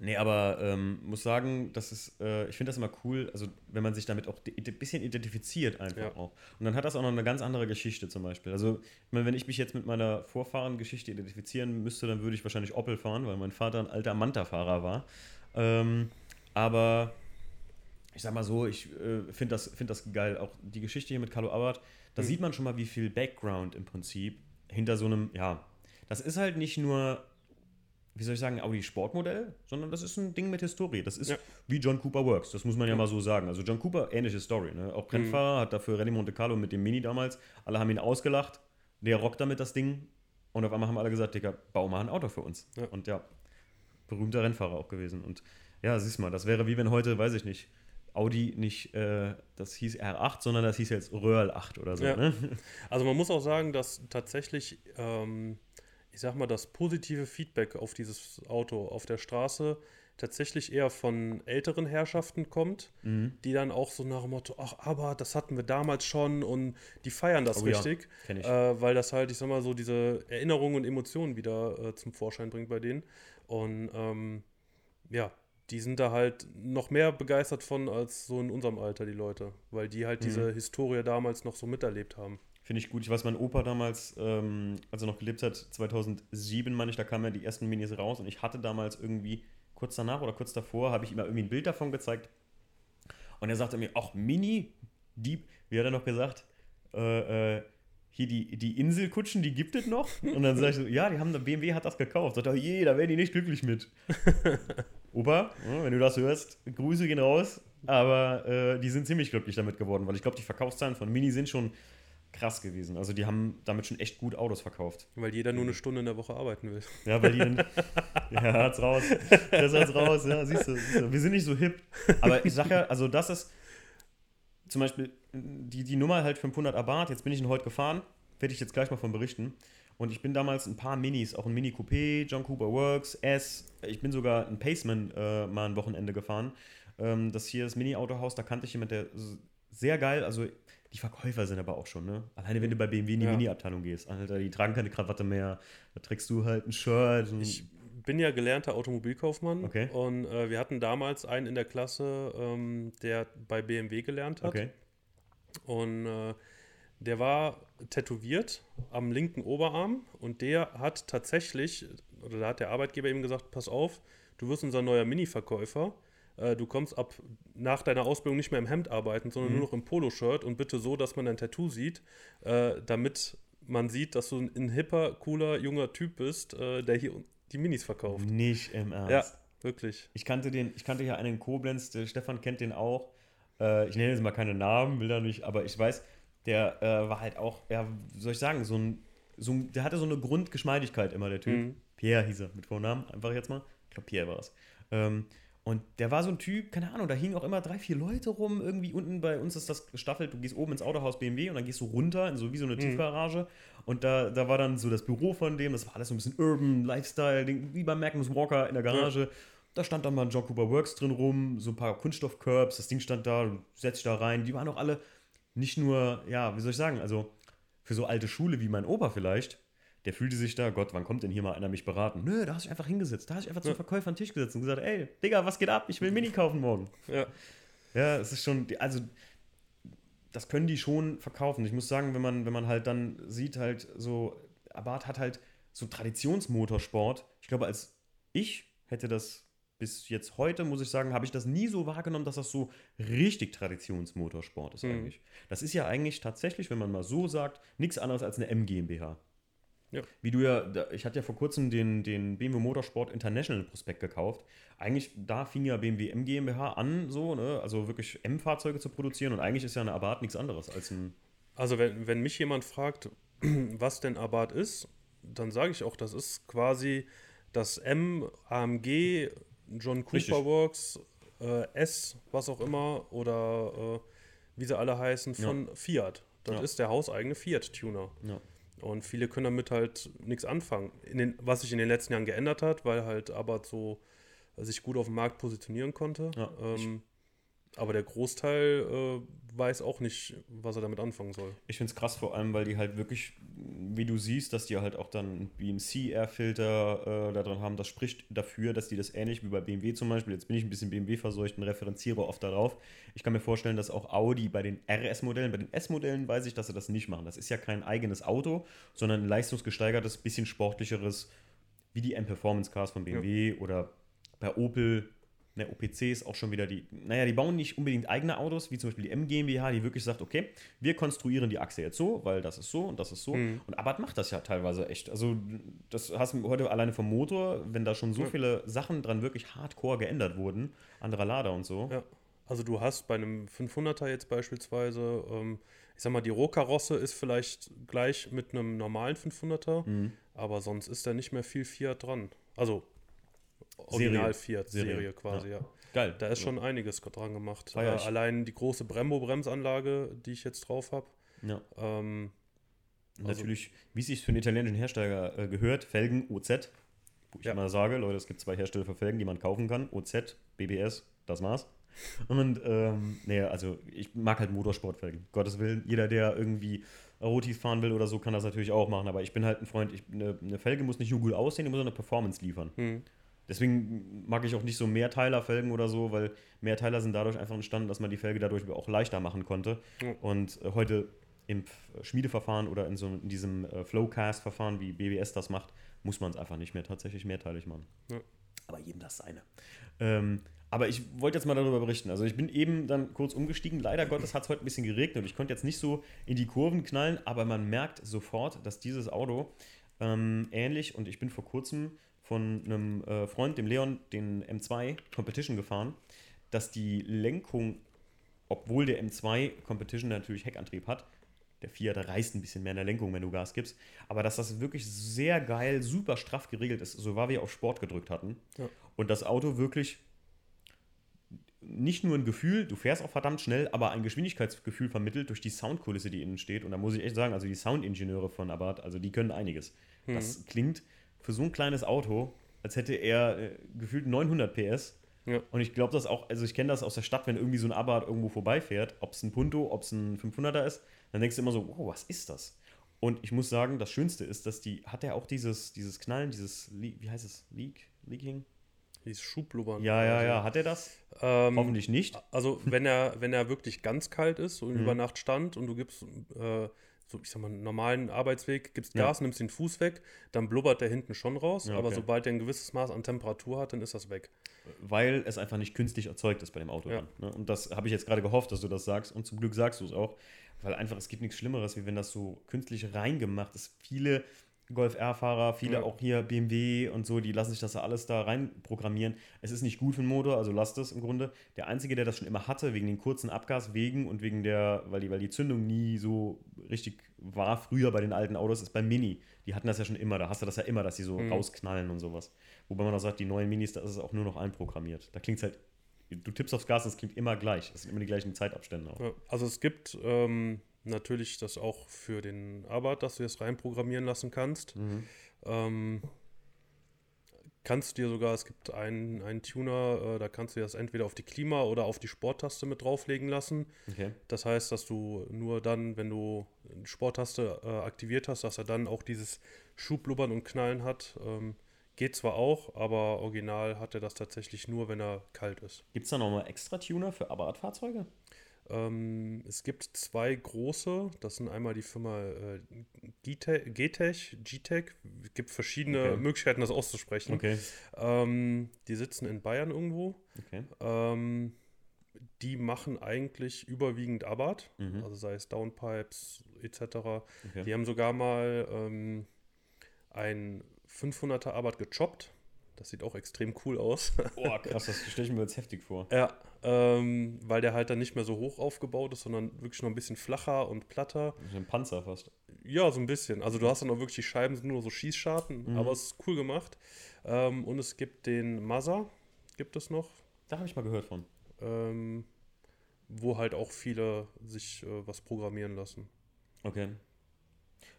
Nee, aber ähm, muss sagen, das ist, äh, ich finde das immer cool, also wenn man sich damit auch ein bisschen identifiziert einfach ja. auch. Und dann hat das auch noch eine ganz andere Geschichte zum Beispiel. Also, ich meine, wenn ich mich jetzt mit meiner Vorfahrengeschichte identifizieren müsste, dann würde ich wahrscheinlich Opel fahren, weil mein Vater ein alter Manta-Fahrer war. Ähm, aber ich sag mal so, ich äh, finde das, find das geil. Auch die Geschichte hier mit Carlo Abbott, da mhm. sieht man schon mal, wie viel Background im Prinzip hinter so einem, ja, das ist halt nicht nur wie soll ich sagen, Audi Sportmodell, sondern das ist ein Ding mit Historie. Das ist ja. wie John Cooper Works, das muss man ja, ja, mal so sagen. Also John Cooper, ähnliche Story. Ne? Auch Rennfahrer, mhm. hat dafür Rallye Monte Carlo mit dem Mini damals, alle haben ihn ausgelacht, der rockt damit das Ding und auf einmal haben alle gesagt, Digga, bau mal ein Auto für uns. Ja. Und ja, berühmter Rennfahrer auch gewesen. Und ja, siehst mal, das wäre wie wenn heute, weiß ich nicht, Audi nicht, äh, das hieß R8, sondern das hieß jetzt Röhrl 8 oder so. Ne? Also man muss auch sagen, dass tatsächlich... Ähm ich sag mal, das positive Feedback auf dieses Auto auf der Straße tatsächlich eher von älteren Herrschaften kommt, mhm. die dann auch so nach dem Motto, ach, aber das hatten wir damals schon und die feiern das oh, richtig, ja. äh, weil das halt, ich sag mal, so diese Erinnerungen und Emotionen wieder äh, zum Vorschein bringt bei denen. Und ähm, ja, die sind da halt noch mehr begeistert von als so in unserem Alter die Leute, weil die halt mhm. diese Historie damals noch so miterlebt haben. Finde ich gut. Ich weiß, mein Opa damals, ähm, als er noch gelebt hat, 2007, meine ich, da kamen ja die ersten Minis raus und ich hatte damals irgendwie kurz danach oder kurz davor, habe ich ihm irgendwie ein Bild davon gezeigt und er sagte mir, ach, Mini, die, wie hat er noch gesagt, äh, äh, hier die, die Inselkutschen, die gibt es noch? Und dann sage ich so, ja, die haben, BMW hat das gekauft. Sagt er, je, da wären die nicht glücklich mit. *laughs* Opa, wenn du das hörst, Grüße gehen raus. Aber äh, die sind ziemlich glücklich damit geworden, weil ich glaube, die Verkaufszahlen von Mini sind schon krass gewesen. Also die haben damit schon echt gut Autos verkauft. Weil jeder nur eine Stunde in der Woche arbeiten will. Ja, weil die dann, *laughs* ja, hat's raus. Das hat's raus, ja, siehst du, siehst du. Wir sind nicht so hip. Aber ich sag ja, also das ist zum Beispiel die, die Nummer halt 500 Abarth, jetzt bin ich ihn heute gefahren, werde ich jetzt gleich mal von berichten. Und ich bin damals ein paar Minis, auch ein Mini Coupé, John Cooper Works, S. Ich bin sogar ein Paceman äh, mal ein Wochenende gefahren. Ähm, das hier ist Mini-Autohaus, da kannte ich jemand, der sehr geil, also die Verkäufer sind aber auch schon, ne? Alleine wenn du bei BMW in die ja. Mini-Abteilung gehst, Alter, die tragen keine Krawatte mehr, da trägst du halt ein Shirt. ich bin ja gelernter Automobilkaufmann okay. und äh, wir hatten damals einen in der Klasse, ähm, der bei BMW gelernt hat. Okay. Und äh, der war tätowiert am linken Oberarm und der hat tatsächlich, oder da hat der Arbeitgeber ihm gesagt, pass auf, du wirst unser neuer Mini-Verkäufer äh, du kommst ab nach deiner Ausbildung nicht mehr im Hemd arbeiten, sondern mhm. nur noch im Poloshirt und bitte so, dass man dein Tattoo sieht, äh, damit man sieht, dass du ein, ein, hipper, cooler, junger Typ bist, äh, der hier die Minis verkauft. Nicht im Ernst. Ja, wirklich. Ich kannte den, ich kannte ja einen in Koblenz, der Stefan kennt den auch. Äh, ich nenne jetzt mal keine Namen, will da nicht, aber ich weiß, der äh, war halt auch, ja, soll ich sagen, so ein, so ein, der hatte so eine Grundgeschmeidigkeit immer, der Typ. Mhm. Pierre hieß er mit Vornamen, einfach jetzt mal. Ich glaube, Pierre war es. Ähm, und der war so ein Typ, keine Ahnung, da hingen auch immer drei, vier Leute rum. Irgendwie unten bei uns ist das gestaffelt. Du gehst oben ins Autohaus BMW und dann gehst du runter in so wie so eine mhm. Tiefgarage. Und da, da war dann so das Büro von dem. Das war alles so ein bisschen Urban Lifestyle, wie bei Magnus Walker in der Garage. Ja. Da stand dann mal ein John Cooper Works drin rum, so ein paar Kunststoffcurbs. Das Ding stand da, du setzt dich da rein. Die waren auch alle nicht nur, ja, wie soll ich sagen, also für so alte Schule wie mein Opa vielleicht der fühlte sich da, Gott, wann kommt denn hier mal einer mich beraten? Nö, da hast du einfach hingesetzt. Da hast du einfach ja. zum Verkäufer an den Tisch gesetzt und gesagt, ey, Digga, was geht ab? Ich will Mini kaufen morgen. Ja. Ja, es ist schon, also das können die schon verkaufen. Ich muss sagen, wenn man, wenn man halt dann sieht, halt so, Abarth hat halt so Traditionsmotorsport. Ich glaube, als ich hätte das bis jetzt heute, muss ich sagen, habe ich das nie so wahrgenommen, dass das so richtig Traditionsmotorsport ist mhm. eigentlich. Das ist ja eigentlich tatsächlich, wenn man mal so sagt, nichts anderes als eine M GmbH. Ja. Wie du ja, ich hatte ja vor kurzem den, den BMW Motorsport International Prospekt gekauft. Eigentlich, da fing ja BMW M GmbH an, so, ne? also wirklich M-Fahrzeuge zu produzieren und eigentlich ist ja eine Abarth nichts anderes als ein. Also, wenn, wenn mich jemand fragt, *clears throat* was denn Abarth ist, dann sage ich auch, das ist quasi das M, AMG, John Cooper Richtig. Works, äh, S, was auch immer, oder äh, wie sie alle heißen, von ja. Fiat. Das ja. ist der hauseigene Fiat-Tuner. Ja. Und viele können damit halt nichts anfangen. Den, was sich in den letzten Jahren geändert hat, weil halt aber so sich gut auf dem Markt positionieren konnte. Ja, ähm, Aber der Großteil äh, weiß auch nicht, was er damit anfangen soll. Ich finde es krass, vor allem, weil die halt wirklich, wie du siehst, dass die halt auch dann BMC-Air-Filter äh, da drin haben. Das spricht dafür, dass die das ähnlich wie bei BMW zum Beispiel, jetzt bin ich ein bisschen BMW-verseucht und referenziere oft darauf. Ich kann mir vorstellen, dass auch Audi bei den RS-Modellen, bei den S-Modellen weiß ich, dass sie das nicht machen. Das ist ja kein eigenes Auto, sondern ein leistungsgesteigertes, bisschen sportlicheres, wie die M-Performance-Cars von BMW ja. oder bei Opel Ne, OPC ist auch schon wieder die, naja, die bauen nicht unbedingt eigene Autos, wie zum Beispiel die M GmbH, die wirklich sagt, okay, wir konstruieren die Achse jetzt so, weil das ist so und das ist so. Mhm. Und Abarth macht das ja teilweise echt. Also, das hast du heute alleine vom Motor, wenn da schon so ja. viele Sachen dran wirklich hardcore geändert wurden, anderer Lader und so. Ja. Also, du hast bei einem 500er jetzt beispielsweise, ähm, ich sag mal, die Rohkarosse ist vielleicht gleich mit einem normalen 500er, mhm. aber sonst ist da nicht mehr viel Fiat dran. Also, Original Fiat Serie, Serie quasi, ja. ja. Geil. Da ist schon einiges dran gemacht. Ah, ja, äh, allein die große Brembo-Bremsanlage, die ich jetzt drauf habe. Ja. Ähm, Natürlich, also, wie es sich für einen italienischen Hersteller äh, gehört, Felgen OZ. Wo ich ja. immer sage, Leute, es gibt zwei Hersteller für Felgen, die man kaufen kann. OZ, BBS, das war's. Und, ähm, naja, also ich mag halt Motorsportfelgen. Gottes Willen, jeder, der irgendwie Rotis fahren will oder so, kann das natürlich auch machen. Aber ich bin halt ein Freund, ich, eine, eine Felge muss nicht nur gut aussehen, die muss auch eine Performance liefern. Hm. Deswegen mag ich auch nicht so Mehrteiler-Felgen oder so, weil Mehrteiler sind dadurch einfach entstanden, dass man die Felge dadurch auch leichter machen konnte. Ja. Und äh, heute im Schmiedeverfahren oder in so in diesem äh, Flowcast-Verfahren, wie BWS das macht, muss man es einfach nicht mehr tatsächlich mehrteilig machen. Ja. Aber jedem das seine. Ähm, aber ich wollte jetzt mal darüber berichten. Also ich bin eben dann kurz umgestiegen. Leider Gottes hat es heute ein bisschen geregnet und ich konnte jetzt nicht so in die Kurven knallen, aber man merkt sofort, dass dieses Auto ähm, ähnlich und ich bin vor kurzem von einem äh, Freund, dem Leon, den M2 Competition gefahren, dass die Lenkung, obwohl der M2 Competition natürlich Heckantrieb hat, der Fiat reißt ein bisschen mehr in der Lenkung, wenn du Gas gibst, aber dass das wirklich sehr geil, super straff geregelt ist, so war wir auf Sport gedrückt hatten. Ja. Und das Auto wirklich nicht nur ein Gefühl, du fährst auch verdammt schnell, aber ein Geschwindigkeitsgefühl vermittelt durch die Soundkulisse, die innen steht. Und da muss ich echt sagen, also die Soundingenieure von Abarth, also die können einiges. Mhm. Das klingt für so ein kleines Auto, als hätte er äh, gefühlt 900 PS. Ja. Und ich glaube das auch, also ich kenne das aus der Stadt, wenn irgendwie so ein Abarth irgendwo vorbeifährt, ob es ein Punto, ob es ein 500er ist, dann denkst du immer so, oh, was ist das? Und ich muss sagen, das Schönste ist, dass die, hat er auch dieses, dieses Knallen, dieses, wie heißt es, Leak, Leaking? Dieses Schublubbern. Ja, ja, ja. Hat er das? Ähm, Hoffentlich nicht. Also, wenn er, wenn er wirklich ganz kalt ist, so mhm. über Nacht stand und du gibst äh, so, ich sag mal, einen normalen Arbeitsweg, gibst Gas, ja. nimmst den Fuß weg, dann blubbert der hinten schon raus, ja, okay. aber sobald der ein gewisses Maß an Temperatur hat, dann ist das weg. Weil es einfach nicht künstlich erzeugt ist bei dem Auto. Ja. Dann, ne? Und das habe ich jetzt gerade gehofft, dass du das sagst und zum Glück sagst du es auch, weil einfach es gibt nichts Schlimmeres, wie wenn das so künstlich reingemacht ist. Viele Golf R-Fahrer, viele ja. auch hier BMW und so, die lassen sich das ja alles da rein programmieren. Es ist nicht gut für den Motor, also lasst es im Grunde. Der Einzige, der das schon immer hatte, wegen den kurzen Abgaswegen und wegen der, weil die, weil die Zündung nie so richtig war früher bei den alten Autos, ist beim Mini. Die hatten das ja schon immer, da hast du das ja immer, dass die so mhm. rausknallen und sowas. Wobei man auch sagt, die neuen Minis, da ist es auch nur noch einprogrammiert. Da klingt es halt, du tippst aufs Gas und es klingt immer gleich. Es sind immer die gleichen Zeitabstände auch. Also es gibt ähm, natürlich das auch für den Abarth, dass du das reinprogrammieren lassen kannst. Mhm. Ähm, kannst du dir sogar, es gibt einen, einen Tuner, äh, da kannst du das entweder auf die Klima- oder auf die Sporttaste mit drauflegen lassen. Okay. Das heißt, dass du nur dann, wenn du die Sporttaste äh, aktiviert hast, dass er dann auch dieses Schubblubbern und Knallen hat. Ähm, geht zwar auch, aber original hat er das tatsächlich nur, wenn er kalt ist. Gibt es da nochmal extra Tuner für Abarth-Fahrzeuge? Ähm, es gibt zwei große, das sind einmal die Firma äh, GTEC, GTEC, es gibt verschiedene okay. Möglichkeiten, das auszusprechen. Okay. Ähm, die sitzen in Bayern irgendwo. Okay. Ähm, die machen eigentlich überwiegend Abarth, mhm. also sei es Downpipes etc. Okay. Die haben sogar mal ähm, ein 500er Abarth gechoppt das sieht auch extrem cool aus. *laughs* Boah, krass, das stelle ich mir jetzt heftig vor. Ja, ähm, weil der halt dann nicht mehr so hoch aufgebaut ist, sondern wirklich noch ein bisschen flacher und platter. Wie ein Panzer fast. Ja, so ein bisschen. Also du hast dann auch wirklich die Scheiben sind nur so Schießscharten, mhm. aber es ist cool gemacht. Ähm, und es gibt den Mother, gibt es noch. Da habe ich mal gehört von. Ähm, wo halt auch viele sich äh, was programmieren lassen. Okay.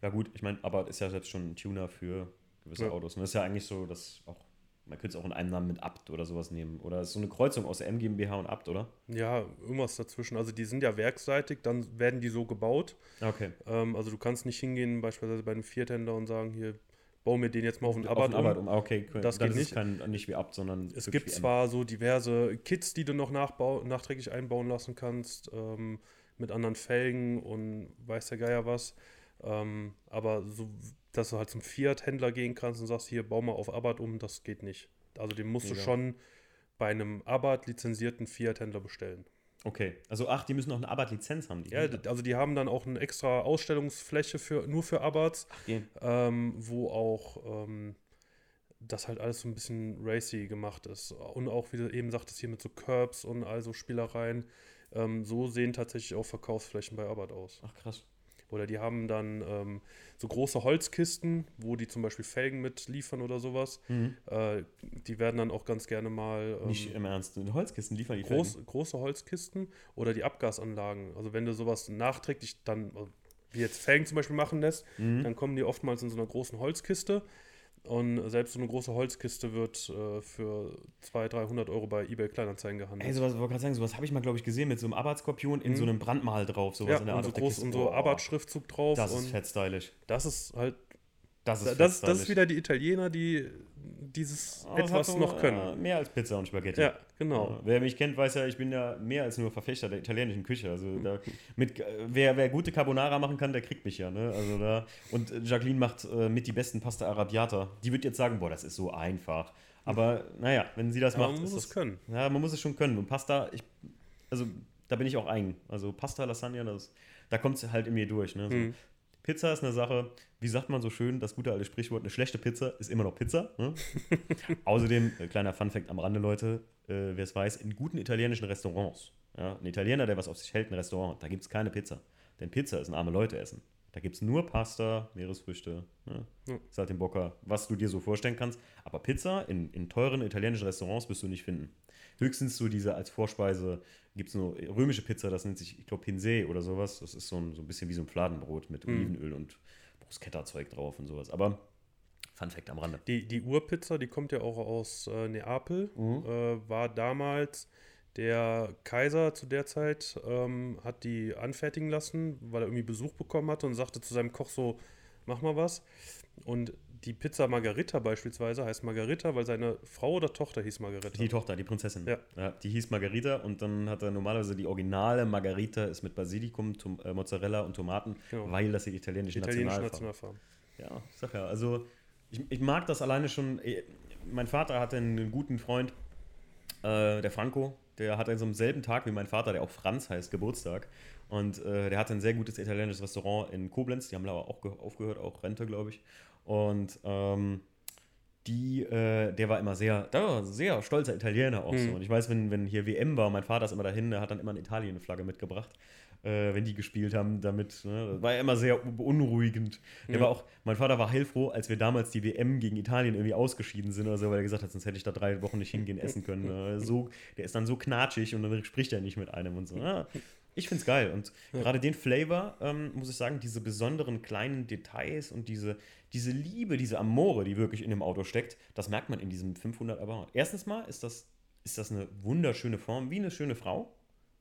Ja gut, ich meine, aber ist ja selbst schon ein Tuner für gewisse ja. Autos. Und das ist ja eigentlich so, dass auch man könnte es auch in einem Namen mit Abt oder sowas nehmen. Oder ist so eine Kreuzung aus M GmbH und Abt, oder? Ja, irgendwas dazwischen. Also die sind ja werkseitig, dann werden die so gebaut. Okay. Ähm, also du kannst nicht hingehen, beispielsweise bei einem Vierthändler und sagen, hier, bau mir den jetzt mal auf Auf Abarth den um. Um. Ah, Okay, cool. Das Dann geht nicht. Kein, nicht wie Abt, sondern Es gibt zwar so diverse Kits, die du noch nachträglich einbauen lassen kannst, ähm, mit anderen Felgen und weiß der Geier was. Ähm, aber so, dass du halt zum Fiat-Händler gehen kannst und sagst, hier, bau mal auf Abarth um, das geht nicht. Also den musst du Mega. schon bei einem Abarth lizenzierten Fiat-Händler bestellen. Okay. Also, ach, die müssen noch eine Abarth-Lizenz haben. Die Ja, d- also die haben dann auch eine extra Ausstellungsfläche für, nur für Abarths, die- ähm, wo auch ähm, das halt alles so ein bisschen racy gemacht ist. Und auch, wie du eben sagtest, hier mit so Curbs und all so Spielereien. Ähm, so sehen tatsächlich auch Verkaufsflächen bei Abarth aus. Ach, krass. Oder die haben dann ähm, so große Holzkisten, wo die zum Beispiel Felgen mitliefern oder sowas. Äh, die werden dann auch ganz gerne mal ähm, Nicht im Ernst. In Holzkisten liefern die groß, Felgen? große Holzkisten oder die Abgasanlagen. Also wenn du sowas nachträglich dann, also wie jetzt Felgen zum Beispiel machen lässt, Mhm. dann kommen die oftmals in so einer großen Holzkiste. Und selbst so eine große Holzkiste wird äh, für 200, 300 Euro bei eBay Kleinanzeigen gehandelt. Ey, sowas, ich wollte gerade sagen, sowas habe ich mal, glaube ich, gesehen mit so einem Abarth-Skorpion in so einem Brandmal drauf. Sowas ja, in der und so groß und so Boah, Abarth-Schriftzug drauf. Das ist fett stylisch. das ist halt, Das ist das, das, ist wieder die Italiener, die dieses Oh, etwas noch können. äh, Mehr als Pizza und Spaghetti. ja, genau. Wer mich kennt, weiß ja, ich bin ja mehr als nur Verfechter der italienischen Küche. Also da, *laughs* mit, wer, wer gute Carbonara machen kann, der kriegt mich ja. Ne? Also da, und Jacqueline macht äh, mit die besten Pasta Arrabbiata. Die wird jetzt sagen, boah, das ist so einfach. Aber naja, wenn sie das Aber macht, man muss es das, können. Ja, man muss es schon können. Und Pasta, ich, also da bin ich auch eigen. Also Pasta, Lasagne, das, da kommt es halt in mir durch. Ne? So, Mhm. Pizza ist eine Sache, wie sagt man so schön, das gute alte Sprichwort, eine schlechte Pizza ist immer noch Pizza. Ne? *laughs* Außerdem, äh, kleiner Funfact am Rande, Leute, äh, wer es weiß, in guten italienischen Restaurants, ja, ein Italiener, der was auf sich hält, ein Restaurant, da gibt es keine Pizza. Denn Pizza ist ein arme Leute essen. Da gibt es nur Pasta, Meeresfrüchte, ne? Ja. Saltimbocca, was du dir so vorstellen kannst. Aber Pizza in, in teuren italienischen Restaurants wirst du nicht finden. Höchstens so diese als Vorspeise gibt es nur römische Pizza, das nennt sich, ich glaube, Pinsee oder sowas. Das ist so ein, so ein bisschen wie so ein Fladenbrot mit Mhm. Olivenöl und Bruschetta-Zeug drauf und sowas. Aber Fun Fact am Rande. Die, die Urpizza, die kommt ja auch aus äh, Neapel, Mhm. äh, war damals der Kaiser zu der Zeit, ähm, hat die anfertigen lassen, weil er irgendwie Besuch bekommen hatte und sagte zu seinem Koch so, mach mal was. Und die Pizza Margarita beispielsweise heißt Margarita, weil seine Frau oder Tochter hieß Margarita. Die Tochter, die Prinzessin. Ja. die hieß Margarita und dann hat er normalerweise die originale Margarita ist mit Basilikum, Tom, äh, Mozzarella und Tomaten, Genau. weil das die italienische, italienische Nationalfarbe Nationalfarben. Ja, ich sag ja, also ich, ich mag das alleine schon. eh, Mein Vater hatte einen guten Freund, äh, der Franco, der hatte an so einem selben Tag wie mein Vater, der auch Franz heißt, Geburtstag. Und äh, der hatte ein sehr gutes italienisches Restaurant in Koblenz, die haben aber auch ge- aufgehört, auch Rente, glaube ich. Und ähm, die, äh, der war immer sehr, war ein sehr stolzer Italiener auch so. Mhm. Und ich weiß, wenn, wenn hier WM war, mein Vater ist immer dahin, der hat dann immer eine Italien-Flagge mitgebracht, äh, wenn die gespielt haben, damit, ne, das war ja immer sehr beunruhigend. Der Mhm. war auch, mein Vater war heilfroh, als wir damals die WM gegen Italien irgendwie ausgeschieden sind oder so, weil er gesagt hat, sonst hätte ich da drei Wochen nicht hingehen, essen können. Äh, *laughs* so, der ist dann so knatschig und dann spricht er nicht mit einem und so. Ja, ich find's geil. Und gerade den Flavor, ähm, muss ich sagen, diese besonderen kleinen Details und diese, diese Liebe, diese Amore, die wirklich in dem Auto steckt, das merkt man in diesem 500 About. Erstens mal ist das, ist das eine wunderschöne Form, wie eine schöne Frau.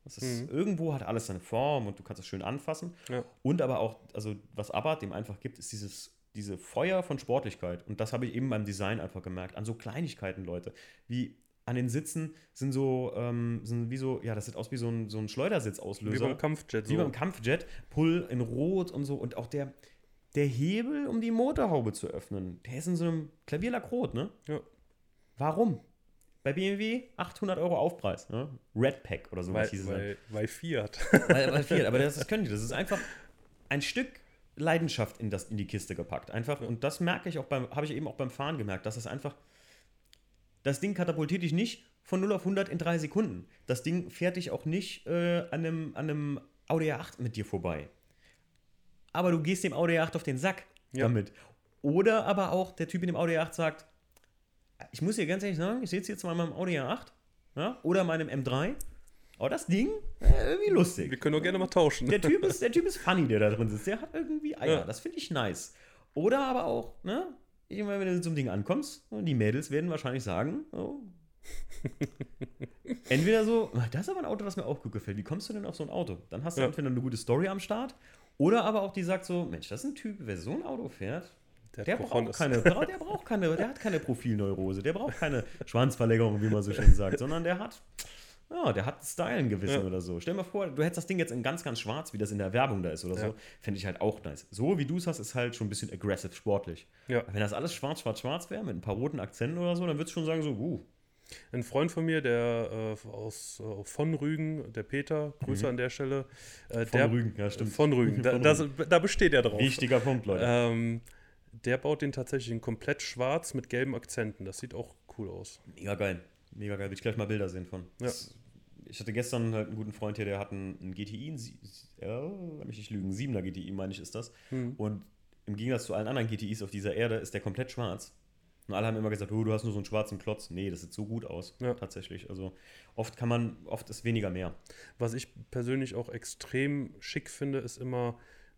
Ist, Irgendwo hat alles seine Form und du kannst es schön anfassen. Ja. Und aber auch, also was Abarth dem einfach gibt, ist dieses, diese Feuer von Sportlichkeit. Und das habe ich eben beim Design einfach gemerkt. An so Kleinigkeiten, Leute. Wie an den Sitzen sind so, ähm, sind wie so, ja, das sieht aus wie so ein, so ein Wie Schleudersitzauslöser. beim Kampfjet. Wie beim Kampfjet. Pull in Rot und so. Und auch der, der Hebel, um die Motorhaube zu öffnen, der ist in so einem Klavierlackrot, ne? Ja. Warum? Bei BMW 800 Euro Aufpreis, ne? Red Pack oder sowas hieß es weil, weil Fiat. Weil, weil viel, aber das, das *laughs* können die. Das ist einfach ein Stück Leidenschaft in, das, in die Kiste gepackt. Einfach. Und das merke ich auch beim, habe ich eben auch beim Fahren gemerkt, dass es einfach. Das Ding katapultiert dich nicht von 0 auf 100 in drei Sekunden. Das Ding fährt dich auch nicht äh, an, einem, an einem Audi A8 mit dir vorbei. Aber du gehst dem Audi A8 auf den Sack Ja. damit. Oder aber auch der Typ in dem Audi A8 sagt, ich muss dir ganz ehrlich sagen, ich sitze jetzt mal in meinem Audi A8 ja, oder meinem M3. Aber das Ding, äh, irgendwie lustig. Wir können doch gerne mal tauschen. Der Typ, ist, *laughs* der typ ist funny, der da drin sitzt. Der hat irgendwie Eier. Ja. Das finde ich nice. Oder aber auch, ne? Ich meine, wenn du zum Ding ankommst, die Mädels werden wahrscheinlich sagen, oh, *laughs* entweder so, "Ah, das ist aber ein Auto, das mir auch gut gefällt. Wie kommst du denn auf so ein Auto? Dann hast du Ja. entweder eine gute Story am Start oder aber auch die sagt so, Mensch, das ist ein Typ, wer so ein Auto fährt, Der, der braucht keine, *laughs* der braucht keine, der hat keine Profilneurose, der braucht keine Schwanzverlängerung, wie man so schön sagt, sondern der hat, ja, der hat Style ein Gewissen Ja. oder so. Stell dir mal vor, du hättest das Ding jetzt in ganz, ganz schwarz, wie das in der Werbung da ist oder Ja. so, fände ich halt auch nice. So wie du es hast, ist halt schon ein bisschen aggressive sportlich. Ja. Wenn das alles schwarz, schwarz, schwarz wäre, mit ein paar roten Akzenten oder so, dann würdest du schon sagen so, uh, Ein Freund von mir, der äh, aus äh, von Rügen, der Peter, Grüße an der Stelle. Äh, Mhm. von der, Rügen, ja stimmt. Von Rügen, *laughs* da, das, da besteht er drauf. Wichtiger Punkt, Leute. Ähm, der baut den tatsächlich in komplett schwarz mit gelben Akzenten. Das sieht auch cool aus. Mega geil. Mega geil. Will ich gleich mal Bilder sehen von. Ja. Das, ich hatte gestern halt einen guten Freund hier, der hat einen, einen GTI, einen, lass mich nicht lügen, 7er GTI, meine ich, ist das. Hm. Und im Gegensatz zu allen anderen GTIs auf dieser Erde ist der komplett schwarz. Und alle haben immer gesagt, oh, du hast nur so einen schwarzen Klotz. Nee, das sieht so gut aus, Ja. tatsächlich. Also oft kann man, oft ist weniger mehr. Was ich persönlich auch extrem schick finde, ist immer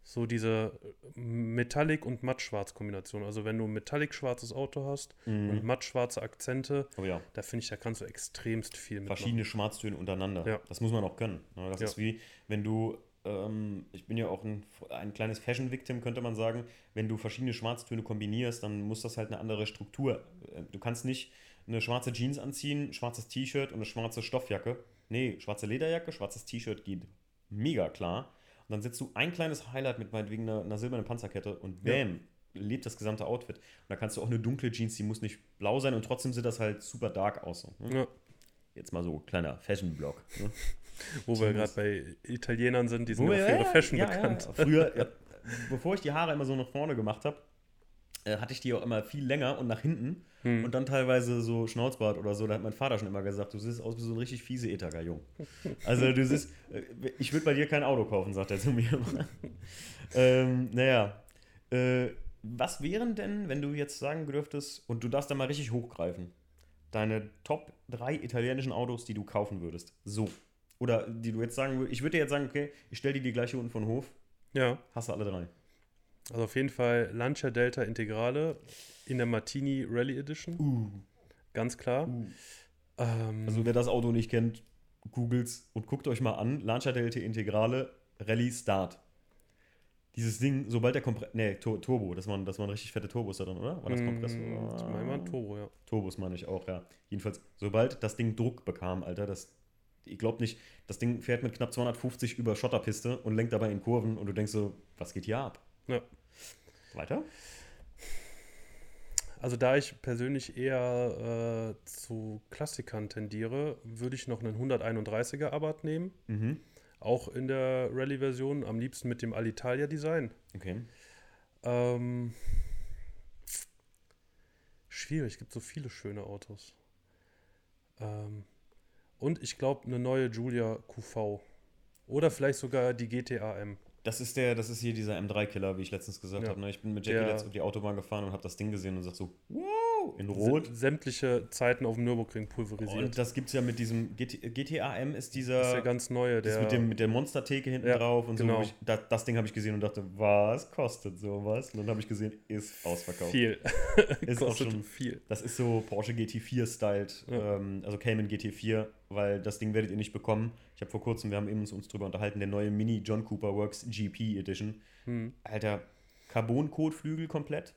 so diese Metallic- und Mattschwarz-Kombination. Also wenn du ein Metallic-schwarzes Auto hast und mattschwarze Akzente, Oh ja. da finde ich, da kannst du extremst viel mitmachen. verschiedene Schwarztöne untereinander. Ja. Das muss man auch können. ne? Das Ja. ist wie, wenn du, ähm, ich bin ja auch ein, ein kleines Fashion-Victim, könnte man sagen, wenn du verschiedene Schwarztöne kombinierst, dann muss das halt eine andere Struktur. äh, Du kannst nicht eine schwarze Jeans anziehen, schwarzes T-Shirt und eine schwarze Stoffjacke. Nee, schwarze Lederjacke, schwarzes T-Shirt geht mega klar. Und dann setzt du ein kleines Highlight mit meinetwegen einer, einer silbernen Panzerkette und bam, lebt das gesamte Outfit. Und da kannst du auch eine dunkle Jeans, die muss nicht blau sein und trotzdem sieht das halt super dark aus. Ne? Ja, Jetzt mal so kleiner Fashion-Blog. Ne? wo wir gerade bei Italienern sind, die sind Wo ja für ihre Fashion ja, bekannt. Ja, früher, ja, bevor ich die Haare immer so nach vorne gemacht habe, äh, hatte ich die auch immer viel länger und nach hinten Hm. und dann teilweise so Schnauzbart oder so. Da hat mein Vater schon immer gesagt, du siehst aus wie so ein richtig fiese Etager-Jung. *laughs* Also du siehst, äh, ich würde bei dir kein Auto kaufen, sagt er zu mir. *laughs* ähm, naja, äh, was wären denn, wenn du jetzt sagen dürftest, und du darfst da mal richtig hochgreifen, deine Top 3 italienischen Autos, die du kaufen würdest? So. Oder die du jetzt sagen würdest, ich würde dir jetzt sagen, okay, ich stelle dir die gleich hier unten von den Hof, Ja, hast du alle drei. Also auf jeden Fall Lancia Delta Integrale in der Martini Rally Edition. Ganz klar. Ähm, Also wer das Auto nicht kennt, googelt's und guckt euch mal an. Lancia Delta Integrale Rallye Start. Dieses Ding, sobald der Kompressor, nee, Tur- Turbo, das waren, das waren richtig fette Turbos da drin, oder? War das Kompressor? mm, das meine ich Turbo, ja. Turbos meine ich auch, ja. Jedenfalls, sobald das Ding Druck bekam, Alter, das, ich glaube nicht, das Ding fährt mit knapp 250 über Schotterpiste und lenkt dabei in Kurven und du denkst so, was geht hier ab? Ja. Weiter? Also da ich persönlich eher äh, zu Klassikern tendiere, würde ich noch einen 131er Abarth nehmen. Mhm. Auch in der Rallye-Version, am liebsten mit dem Alitalia-Design. Okay. Ähm, schwierig, es gibt so viele schöne Autos. Ähm, und ich glaube, eine neue Julia QV. Oder vielleicht sogar die GTA M. Das ist der, das ist hier dieser M3-Killer, wie ich letztens gesagt Ja. habe. Ne? Ich bin mit Jackie Der- letztens auf die Autobahn gefahren und habe das Ding gesehen und sag so, wow, in Rot. Sä- Sämtliche Zeiten auf dem Nürburgring pulverisiert. Und das gibt's ja mit diesem GT, GTA M ist dieser das ist der ganz neue, das der. mit, dem, mit der Monstertheke hinten Ja, drauf und so. genau. wo Ich, da, das Ding habe ich gesehen und dachte, was kostet sowas? Und dann habe ich gesehen, ist ausverkauft. viel. *laughs* Ist auch Kostet schon viel. Das ist so Porsche GT4-styled, Ja. ähm, also Cayman GT4, weil das Ding werdet ihr nicht bekommen. Ich habe vor kurzem, wir haben eben uns, drüber unterhalten, der neue Mini John Cooper Works GP Edition. Hm. Alter, Carbon-Kotflügel komplett.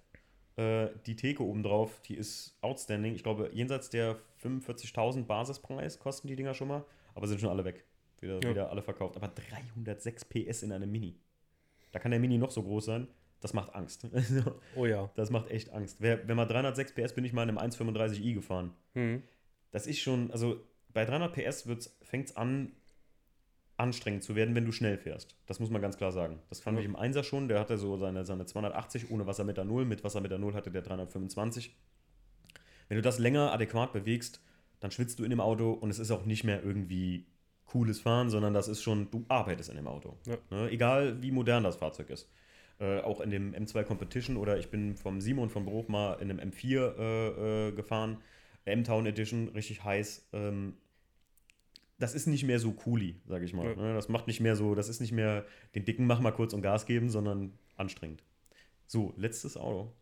Äh, die Theke obendrauf, die ist outstanding. Ich glaube, jenseits der 45.000 Basispreis kosten die Dinger schon mal, aber sind schon alle weg. Wieder, Ja. wieder alle verkauft. Aber 306 PS in einem Mini. Da kann der Mini noch so groß sein. Das macht Angst. *laughs* Also, Oh ja. das macht echt Angst. Wer, wenn man 306 PS bin ich mal in einem 135i gefahren. Hm. Das ist schon, also bei 300 PS fängt es an, anstrengend zu werden, wenn du schnell fährst. Das muss man ganz klar sagen. Das fand Ja. ich im Einser schon. Der hatte so seine, seine 280 ohne Wassermetanol. Mit Wassermetanol hatte der 325. Wenn du das länger adäquat bewegst, dann schwitzt du in dem Auto und es ist auch nicht mehr irgendwie cooles Fahren, sondern das ist schon, du arbeitest in dem Auto. Ja. Ne? Egal wie modern das Fahrzeug ist. Äh, auch in dem M2 Competition oder ich bin vom Simon von Bruch mal in einem M4 äh, äh, gefahren. M-Town Edition, richtig heiß. Ähm, das ist nicht mehr so cooli, sage ich mal. Ja. Ne? Das macht nicht mehr so, das ist nicht mehr den dicken Mach mal kurz und Gas geben, sondern anstrengend. So, letztes Auto.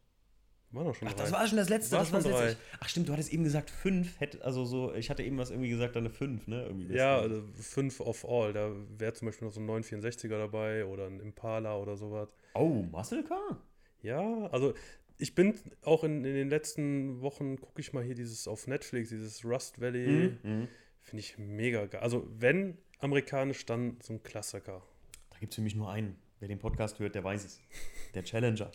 War doch schon Ach, drei. das war schon das letzte. War das war schon das drei. letzte. Ach stimmt, du hattest eben gesagt fünf. Hätte, also so, ich hatte eben was irgendwie gesagt, eine fünf, ne? Irgendwie Ja, also fünf of all. Da wäre zum Beispiel noch so ein 964er dabei oder ein Impala oder sowas. Oh, Muscle Car? Ja, also ich bin auch in, in den letzten Wochen, gucke ich mal hier dieses auf Netflix, dieses Rust Valley. Mhm. Finde ich mega geil. Also wenn amerikanisch, dann so ein Klassiker. Da gibt es für mich nur einen. Wer den Podcast hört, der weiß es. Der Challenger.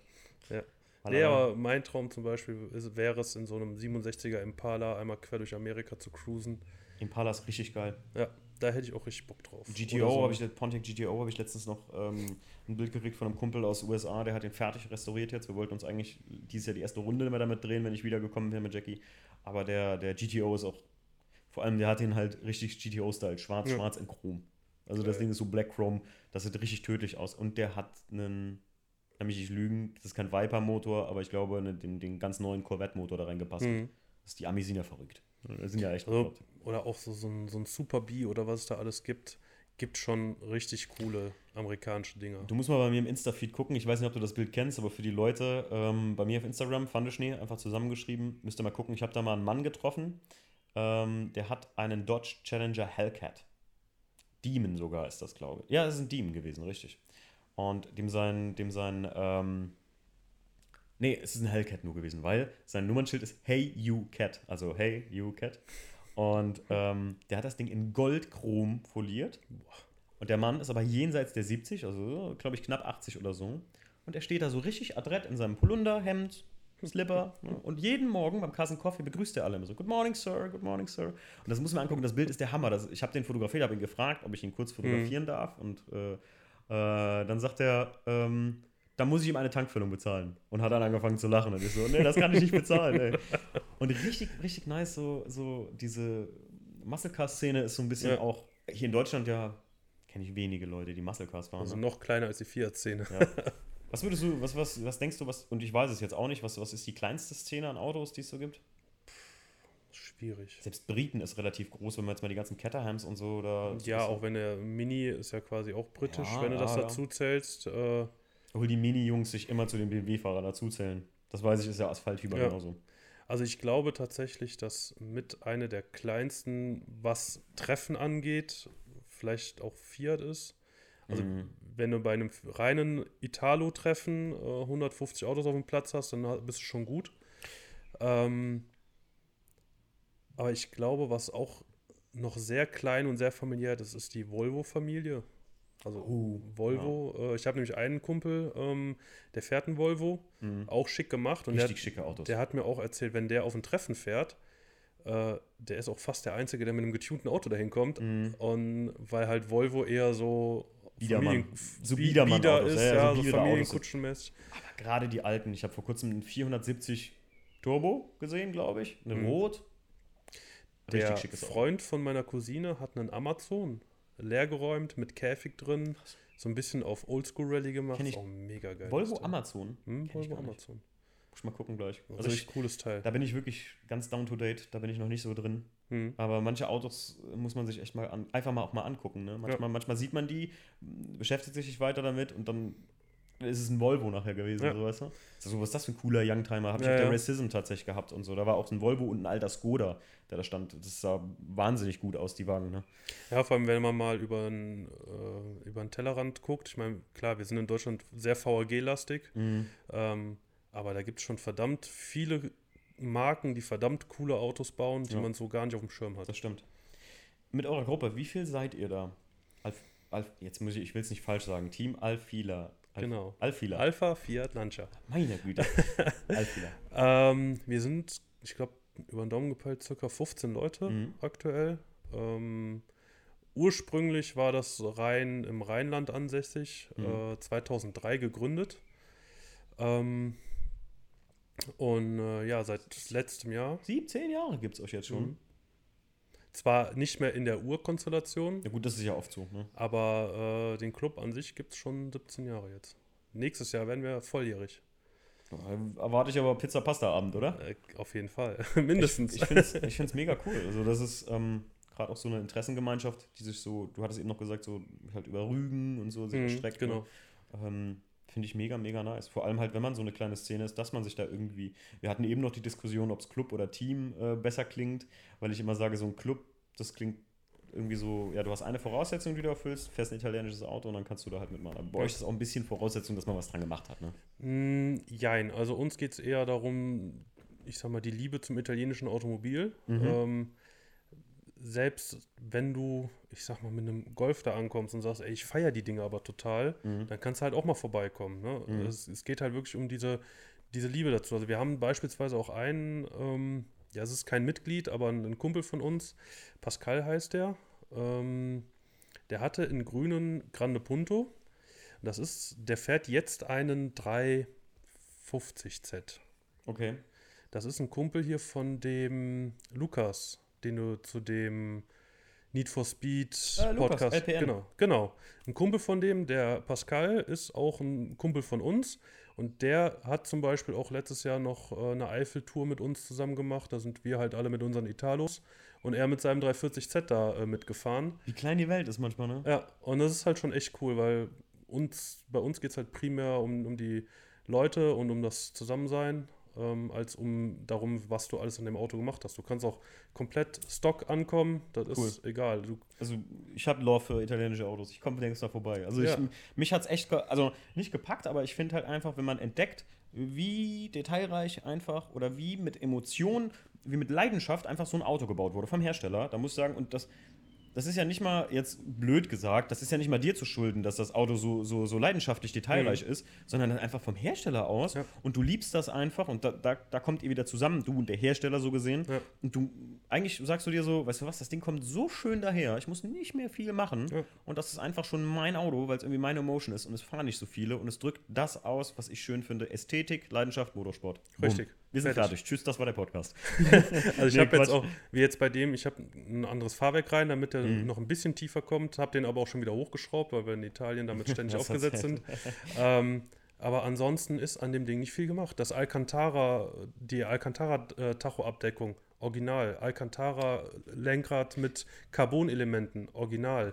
Ja. Weil Nee, er- aber mein Traum zum Beispiel ist, wäre es, in so einem 67er Impala einmal quer durch Amerika zu cruisen. Impala ist richtig geil. Ja, da hätte ich auch richtig Bock drauf. GTO so. habe ich, Pontiac GTO habe ich letztens noch ähm, ein Bild gekriegt von einem Kumpel aus USA, der hat den fertig restauriert jetzt. Wir wollten uns eigentlich dieses Jahr die erste Runde mehr damit drehen, wenn ich wiedergekommen wäre mit Jackie. Aber der, der GTO ist auch, vor allem der hat den halt richtig GTO-Style, schwarz, Ja. schwarz in Chrom. Also das. Ding ist so Black Chrome, das sieht richtig tödlich aus. Und der hat einen, lass mich nicht lügen, das ist kein Viper-Motor, aber ich glaube, eine, den, den ganz neuen Corvette-Motor da reingepasst. Mhm. Das die Amis sind ja verrückt. Das sind ja echt Also, oder auch so, so, ein, so ein Super B oder was es da alles gibt. Gibt schon richtig coole amerikanische Dinger. Du musst mal bei mir im Insta-Feed gucken. Ich weiß nicht, ob du das Bild kennst, aber für die Leute ähm, bei mir auf Instagram, Fandeschnee, einfach zusammengeschrieben, müsst ihr mal gucken. Ich habe da mal einen Mann getroffen, ähm, der hat einen Dodge Challenger Hellcat. Demon sogar ist das, glaube ich. Ja, das ist ein Demon gewesen, richtig. Und dem sein, dem sein, ähm, nee, es ist ein Hellcat nur gewesen, weil sein Nummernschild ist Hey You Cat, also Hey You Cat. Und ähm, der hat das Ding in Goldchrom foliert. Und der Mann ist aber jenseits der 70, also glaube ich knapp 80 oder so. Und er steht da so richtig adrett in seinem Polunder, Hemd, Slipper. Ne? Und jeden Morgen beim Kassen Coffee begrüßt er alle immer so: Good morning, Sir, good morning, Sir. Und das muss man angucken, das Bild ist der Hammer. Das, ich habe den fotografiert, habe ihn gefragt, ob ich ihn kurz fotografieren darf. Und äh, äh, dann sagt er, ähm, da muss ich ihm eine Tankfüllung bezahlen. Und hat dann angefangen zu lachen. Und ich so, nee, das kann ich nicht bezahlen, ey. Und richtig, richtig nice, so, so diese Muscle Car-Szene ist so ein bisschen Ja. auch hier in Deutschland ja, kenne ich wenige Leute, die Muscle Cars fahren. Also ne? noch kleiner als die Fiat-Szene. Ja. Was würdest du, was, was, was denkst du, was, und ich weiß es jetzt auch nicht, was, was ist die kleinste Szene an Autos, die es so gibt? Schwierig. Selbst Briten ist relativ groß, wenn man jetzt mal die ganzen Caterhams und so da. Ja, auch wenn der Mini ist ja quasi auch britisch, Ja, wenn du das dazu zählst. Äh, Obwohl die Mini-Jungs sich immer zu den BMW-Fahrern dazuzählen. Das weiß ich, ist ja Asphaltfieber Ja. genauso. also ich glaube tatsächlich, dass mit einer der kleinsten, was Treffen angeht, vielleicht auch Fiat ist. Also Mhm. wenn du bei einem reinen Italo-Treffen äh, 150 Autos auf dem Platz hast, dann bist du schon gut. Ähm, aber ich glaube, was auch noch sehr klein und sehr familiär ist, ist die Volvo-Familie. Also Oh, Volvo. Äh, ich habe nämlich einen Kumpel, ähm, der fährt einen Volvo, Mhm. auch schick gemacht. Und der, Richtig schicke Autos. der hat mir auch erzählt, wenn der auf ein Treffen fährt, äh, der ist auch fast der Einzige, der mit einem getunten Auto dahin kommt. Mhm. Und weil halt Volvo eher so Biedermann. Familien- So Bi- Biedermann-Autos, Bieder ist, ja, ja, ja, so so. Familienkutschenmäßig. Aber gerade die alten, ich habe vor kurzem einen 470 Turbo gesehen, glaube ich. Eine Mhm. Rot. Der Richtig Auto. Freund von meiner Cousine hat einen Amazon leergeräumt mit Käfig drin, so ein bisschen auf Oldschool Rally gemacht. Kenn ich. Auch mega geil. Volvo Amazon. Hm, Volvo. Amazon. Muss ich mal gucken gleich. Also Richtig ich, cooles Teil. da bin ich wirklich ganz down to date. Da bin ich noch nicht so drin. Hm. Aber manche Autos muss man sich echt mal an, einfach mal auch mal angucken. Ne? Manchmal, manchmal sieht man die, beschäftigt sich weiter damit und dann ist es ein Volvo nachher gewesen, Ja. so weißt du? So, was ist das für ein cooler Youngtimer? Habe ich Ja, auf der ja. Racism tatsächlich gehabt und so. Da war auch ein Volvo und ein alter Skoda, der da stand. Das sah wahnsinnig gut aus, die Wagen. Ne? Ja, vor allem, wenn man mal über einen äh, über einen Tellerrand guckt. Ich meine, klar, wir sind in Deutschland sehr VAG-lastig, ähm, aber da gibt es schon verdammt viele Marken, die verdammt coole Autos bauen, die Ja. man so gar nicht auf dem Schirm hat. Das stimmt. Mit eurer Gruppe, wie viel seid ihr da? Alf, Alf, jetzt muss ich, ich will es nicht falsch sagen. Team Alfila. Alf, Genau. Alfila. Alpha, Fiat, Lancia. Meine Güte. *laughs* Alfila. Ähm, wir sind, ich glaube, über den Daumen gepeilt, circa 15 Leute Mhm. aktuell. Ähm, ursprünglich war das rein im Rheinland ansässig, Mhm. äh, 2003 gegründet. Ähm, und äh, ja, seit letztem Jahr. 17 Jahre gibt es euch jetzt schon. Mhm. Zwar nicht mehr in der Urkonstellation, Ja gut, das ist ja oft so. Ne? aber äh, den Club an sich gibt es schon 17 Jahre jetzt. Nächstes Jahr werden wir volljährig. Erwarte ich aber Pizza-Pasta-Abend, oder? Äh, auf jeden Fall. *laughs* Mindestens. Ich finde es ich mega cool. Also das ist ähm, gerade auch so eine Interessengemeinschaft, die sich so, du hattest eben noch gesagt, so halt über Rügen und so sich Mhm, erstreckt. genau. Ne? Ähm, Finde ich mega, mega nice. Vor allem halt, wenn man so eine kleine Szene ist, dass man sich da irgendwie. Wir hatten eben noch die Diskussion, ob es Club oder Team äh, besser klingt, weil ich immer sage, so ein Club, das klingt irgendwie so, ja, du hast eine Voraussetzung, die du erfüllst, fährst ein italienisches Auto und dann kannst du da halt mitmachen. Aber bei euch ist es auch ein bisschen Voraussetzung, dass man was dran gemacht hat, ne? Mm, jein, also uns geht es eher darum, ich sag mal, die Liebe zum italienischen Automobil. Mhm. Ähm, selbst wenn du, ich sag mal, mit einem Golf da ankommst und sagst, ey, ich feiere die Dinge aber total, Mhm. dann kannst du halt auch mal vorbeikommen. Ne? Mhm. Es, es geht halt wirklich um diese, diese Liebe dazu. Also wir haben beispielsweise auch einen, ähm, ja, es ist kein Mitglied, aber ein, ein Kumpel von uns, Pascal heißt der, ähm, der hatte in grünen Grande Punto. Das ist, der fährt jetzt einen 350Z. Okay. Das ist ein Kumpel hier von dem Lukas, den du zu dem Need for Speed Äh, Lukas, Podcast. LPN. Genau, genau. Ein Kumpel von dem, der Pascal, ist auch ein Kumpel von uns. Und der hat zum Beispiel auch letztes Jahr noch äh, eine Eiffeltour mit uns zusammen gemacht. Da sind wir halt alle mit unseren Italos und er mit seinem 340Z da äh, mitgefahren. Wie klein die Welt ist manchmal, ne? Ja, und das ist halt schon echt cool, weil uns, bei uns geht es halt primär um, um die Leute und um das Zusammensein, ähm, als um darum, was du alles an dem Auto gemacht hast. Du kannst auch komplett Stock ankommen, das ist egal. Du, Also ich habe Lore für italienische Autos. Ich komme längst da vorbei. Also Ja. ich, mich hat es echt, also nicht gepackt, aber ich finde halt einfach, wenn man entdeckt, wie detailreich einfach oder wie mit Emotion, wie mit Leidenschaft einfach so ein Auto gebaut wurde vom Hersteller, da muss ich sagen, und das, das ist ja nicht mal jetzt blöd gesagt, das ist ja nicht mal dir zu schulden, dass das Auto so, so, so leidenschaftlich detailreich ist, sondern dann einfach vom Hersteller aus Ja. und du liebst das einfach und da, da, da kommt ihr wieder zusammen, du und der Hersteller so gesehen. Ja. Und du, eigentlich sagst du dir so, weißt du was, das Ding kommt so schön daher, ich muss nicht mehr viel machen Ja. und das ist einfach schon mein Auto, weil es irgendwie meine Emotion ist und es fahren nicht so viele und es drückt das aus, was ich schön finde, Ästhetik, Leidenschaft, Motorsport. Richtig. Wir sind Fertig. fertig. Tschüss, das war der Podcast. *laughs* also ich Nee, habe jetzt auch, wie jetzt bei dem, ich habe ein anderes Fahrwerk rein, damit der Mhm. noch ein bisschen tiefer kommt, habe den aber auch schon wieder hochgeschraubt, weil wir in Italien damit *laughs* ständig aufgesetzt sind. ähm, aber ansonsten ist an dem Ding nicht viel gemacht. Das Alcantara, die Alcantara-Tacho-Abdeckung, original. Alcantara-Lenkrad mit Carbon-Elementen, original.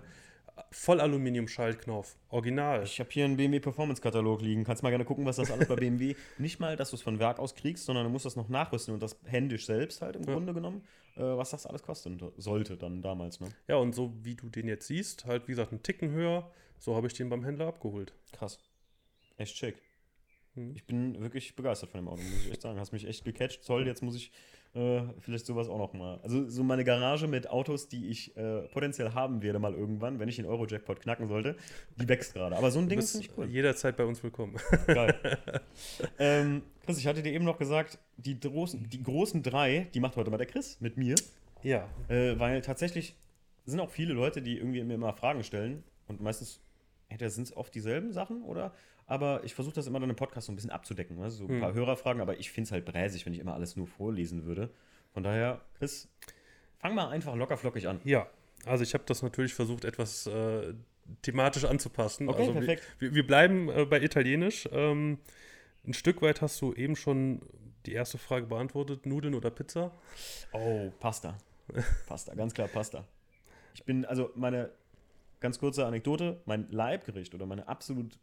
Vollaluminium-Schaltknopf, original. Ich habe hier einen BMW Performance Katalog liegen. Kannst mal gerne gucken, was das alles bei BMW. *laughs* Nicht mal, dass du es von Werk aus kriegst, sondern du musst das noch nachrüsten und das händisch selbst halt im Ja. Grunde genommen, äh, was das alles kosten sollte dann damals. Ne? Ja, und so wie du den jetzt siehst, halt wie gesagt, einen Ticken höher, so habe ich den beim Händler abgeholt. Krass. Echt schick. Hm. Ich bin wirklich begeistert von dem Auto, muss ich echt sagen. Hast mich echt gecatcht. Zoll, jetzt muss ich äh, vielleicht sowas auch noch mal. Also so meine Garage mit Autos, die ich äh, potenziell haben werde mal irgendwann, wenn ich den Euro-Jackpot knacken sollte, die wächst gerade. Aber so ein Ding bist finde ich cool. jederzeit bei uns willkommen. Geil. *laughs* ähm, Chris, ich hatte dir eben noch gesagt, die großen, die großen drei, die macht heute mal der Chris mit mir. Ja. Äh, weil tatsächlich sind auch viele Leute, die irgendwie mir immer Fragen stellen und meistens entweder sind es oft dieselben Sachen oder aber ich versuche das immer dann im Podcast so ein bisschen abzudecken. Ne? So ein Hm. paar Hörerfragen, aber ich finde es halt bräsig, wenn ich immer alles nur vorlesen würde. Von daher, Chris, fang mal einfach locker flockig an. Ja, also ich habe das natürlich versucht, etwas äh, thematisch anzupassen. Okay, also perfekt. Wir, wir bleiben äh, bei Italienisch. Ähm, ein Stück weit hast du eben schon die erste Frage beantwortet: Nudeln oder Pizza? Oh, Pasta. Pasta, ganz klar Pasta. Ich bin, also meine ganz kurze Anekdote, mein Leibgericht oder meine absolut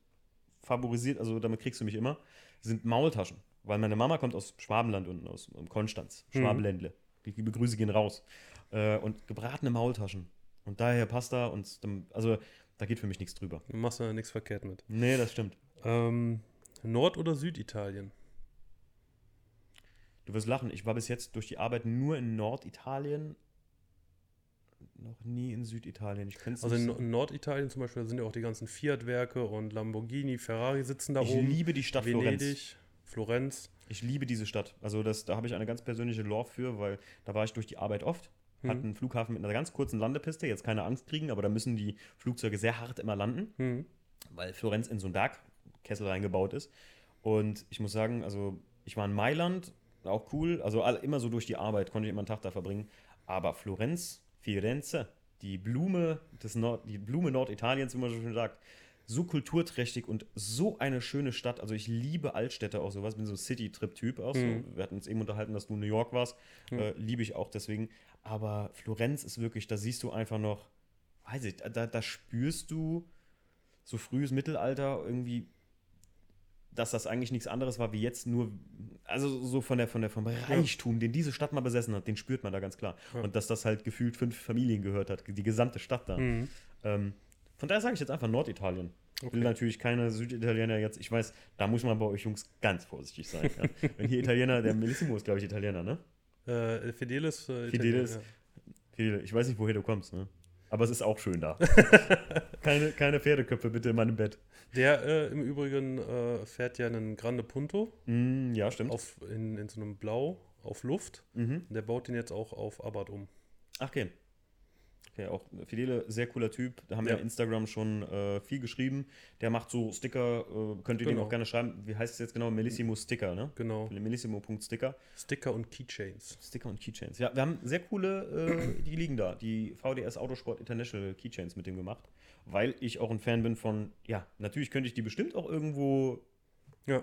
favorisiert, also damit kriegst du mich immer, sind Maultaschen. Weil meine Mama kommt aus Schwabenland unten, aus Konstanz, Mhm. Schwabenländle. Die liebe Grüße gehen raus. Äh, und gebratene Maultaschen. Und daher Pasta und, also da geht für mich nichts drüber. Du machst ja nichts verkehrt mit. Nee, das stimmt. Ähm, Nord- oder Süditalien? Du wirst lachen, ich war bis jetzt durch die Arbeit nur in Norditalien, noch nie in Süditalien. Ich Also in, nicht in Norditalien zum Beispiel sind ja auch die ganzen Fiat-Werke und Lamborghini, Ferrari sitzen da Ich oben. liebe die Stadt Florenz. Venedig, Florenz. Ich liebe diese Stadt. Also das, da habe ich eine ganz persönliche Lore für, weil da war ich durch die Arbeit oft. Mhm. Hat einen Flughafen mit einer ganz kurzen Landepiste, jetzt keine Angst kriegen, aber da müssen die Flugzeuge sehr hart immer landen, Hm. weil Florenz in so einen Bergkessel reingebaut ist. Und ich muss sagen, also ich war in Mailand, auch cool, also immer so durch die Arbeit konnte ich immer einen Tag da verbringen. Aber Florenz, Firenze, die Blume des Nord, die Blume Norditaliens, wie man so schön sagt, so kulturträchtig und so eine schöne Stadt. Also ich liebe Altstädte auch sowas, bin so City-Trip-Typ auch. Mhm. So. Wir hatten uns eben unterhalten, dass du in New York warst. Mhm. Äh, liebe ich auch deswegen. Aber Florenz ist wirklich, da siehst du einfach noch, weiß ich, da, da spürst du so frühes Mittelalter irgendwie dass das eigentlich nichts anderes war wie jetzt nur, also so von der, von der, vom Reichtum, den diese Stadt mal besessen hat, den spürt man da ganz klar. Ja. Und dass das halt gefühlt fünf Familien gehört hat, die gesamte Stadt da. Mhm. Ähm, von daher sage ich jetzt einfach Norditalien. Ich will Okay. natürlich keine Süditaliener jetzt, ich weiß, da muss man bei euch Jungs ganz vorsichtig sein. Ja. *laughs* Wenn hier Italiener, der Melissimo ist, glaube ich, Italiener, ne? Äh, Fidelis. Äh, Fidelis. Italiener, Fidel, Ich weiß nicht, woher du kommst, ne? Aber es ist auch schön da. *laughs* keine, keine Pferdeköpfe bitte in meinem Bett. Der äh, im Übrigen äh, fährt ja einen Grande Punto Mm, ja, stimmt. auf, in, in so einem Blau auf Luft. Mhm. Der baut den jetzt auch auf Abarth um. Ach, okay. Okay, auch Fidele, sehr cooler Typ. Da haben wir Ja. auf Instagram schon äh, viel geschrieben. Der macht so Sticker, äh, könnt ihr Genau. auch gerne schreiben. Wie heißt es jetzt genau? Melissimo Sticker, ne? Genau. Melissimo.sticker. Sticker und Keychains. Sticker und Keychains. Ja, wir haben sehr coole, äh, die liegen da. Die VDS Autosport International Keychains mit dem gemacht. Weil ich auch ein Fan bin von, ja, natürlich könnte ich die bestimmt auch irgendwo Ja.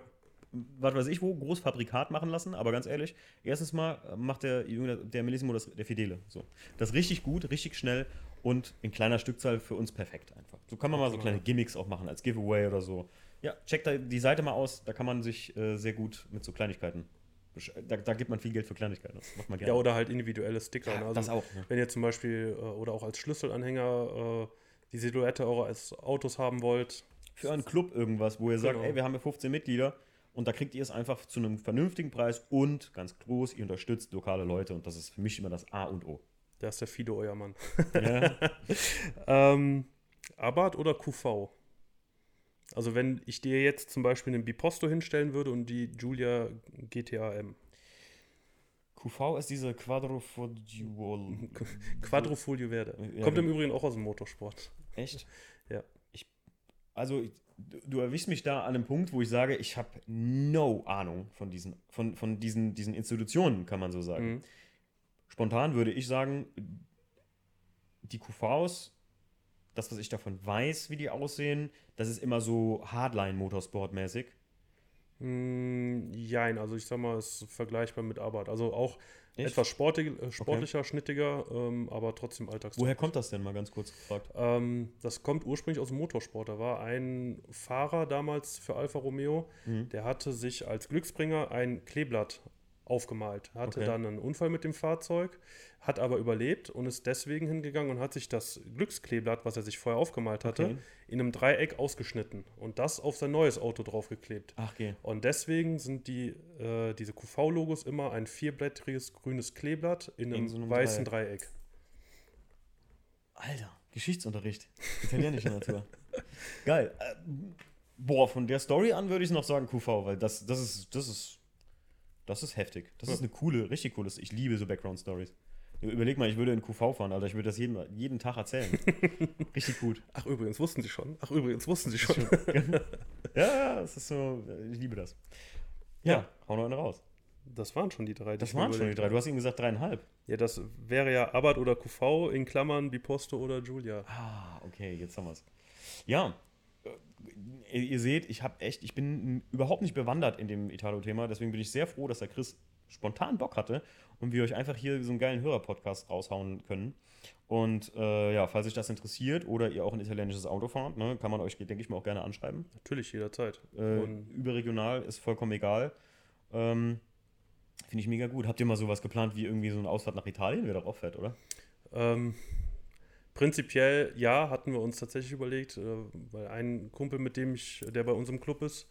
Was weiß ich wo, Großfabrikat machen lassen, aber ganz ehrlich, erstens mal äh, macht der, Junge- der Melissimo das, der Fidele. So. Das richtig gut, richtig schnell und in kleiner Stückzahl für uns perfekt einfach. So kann man mal so kleine Gimmicks auch machen, als Giveaway oder so. Ja, checkt da die Seite mal aus, da kann man sich äh, sehr gut mit so Kleinigkeiten. Da, da gibt man viel Geld für Kleinigkeiten. Das macht man gerne. Ja, oder halt individuelle Sticker. Ja, ne? Also, das auch. Ne? Wenn ihr zum Beispiel äh, oder auch als Schlüsselanhänger äh, die Silhouette eures Autos haben wollt. Für einen Club irgendwas, wo ihr sagt, Genau. ey, wir haben hier 15 Mitglieder und da kriegt ihr es einfach zu einem vernünftigen Preis und ganz groß, ihr unterstützt lokale Leute und das ist für mich immer das A und O. Da ist der Fido euer Mann. Ja. *laughs* Ähm, Abarth oder QV? Also wenn ich dir jetzt zum Beispiel einen Biposto hinstellen würde und die Julia GTAM. QV ist diese Quadrofolio. *laughs* Quadrofolio Verde. Ja, Kommt im. Übrigen auch aus dem Motorsport. Echt? Ja. Ich, also, ich, du du erwischst mich da an einem Punkt, wo ich sage, ich habe no Ahnung von diesen, von, von diesen, diesen Institutionen, kann man so sagen. Mhm. Spontan würde ich sagen, die QVs, das, was ich davon weiß, wie die aussehen, das ist immer so Hardline-Motorsport-mäßig. Mm, Jein, also ich sag mal, es ist vergleichbar mit Abarth. Also auch Echt? etwas sportig, äh, sportlicher, schnittiger, ähm, aber trotzdem alltags. Woher kommt das denn, mal ganz kurz gefragt? Ähm, das kommt ursprünglich aus dem Motorsport. Da war ein Fahrer damals für Alfa Romeo, Mhm. der hatte sich als Glücksbringer ein Kleeblatt aufgemalt. Hatte Okay. dann einen Unfall mit dem Fahrzeug, hat aber überlebt und ist deswegen hingegangen und hat sich das Glückskleeblatt, was er sich vorher aufgemalt hatte, Okay. in einem Dreieck ausgeschnitten und das auf sein neues Auto draufgeklebt. Ach, okay. Und deswegen sind die, äh, diese QV-Logos immer ein vierblättriges grünes Kleeblatt in einem, so einem weißen Dreieck. Alter, Geschichtsunterricht. Italienische Natur. *laughs* Geil. Äh, boah, von der Story an würde ich noch sagen QV, weil das, das ist, das ist, das ist heftig. Das ist Ja. eine coole, richtig cooles. Ich liebe so Background-Stories. Überleg mal, ich würde in QV fahren, Alter. Ich würde das jeden, jeden Tag erzählen. *laughs* richtig gut. Ach, übrigens, wussten Sie schon? Ach, übrigens, wussten Sie schon? *laughs* *laughs* Ja, ja, das ist so, ich liebe das. Ja, Ja. hau noch eine raus. Das waren schon die drei. die Das waren schon die drei. Du hast ihm gesagt dreieinhalb. Ja, das wäre ja Abarth oder QV in Klammern Biposto oder Julia. Ah, okay, jetzt haben wir es. Ja, ihr seht, ich habe echt, ich bin überhaupt nicht bewandert in dem Italo-Thema, deswegen bin ich sehr froh, dass der Chris spontan Bock hatte und wir euch einfach hier so einen geilen Hörerpodcast raushauen können. Und äh, ja, falls euch das interessiert oder ihr auch ein italienisches Auto fahrt, ne, kann man euch, denke ich mal, auch gerne anschreiben. Natürlich jederzeit. Äh, überregional ist vollkommen egal. Ähm, Finde ich mega gut. Habt ihr mal sowas geplant wie irgendwie so eine Ausfahrt nach Italien? Doch auch fett, oder? ähm, prinzipiell ja, hatten wir uns tatsächlich überlegt, äh, weil ein Kumpel, mit dem ich, der bei uns im Club ist,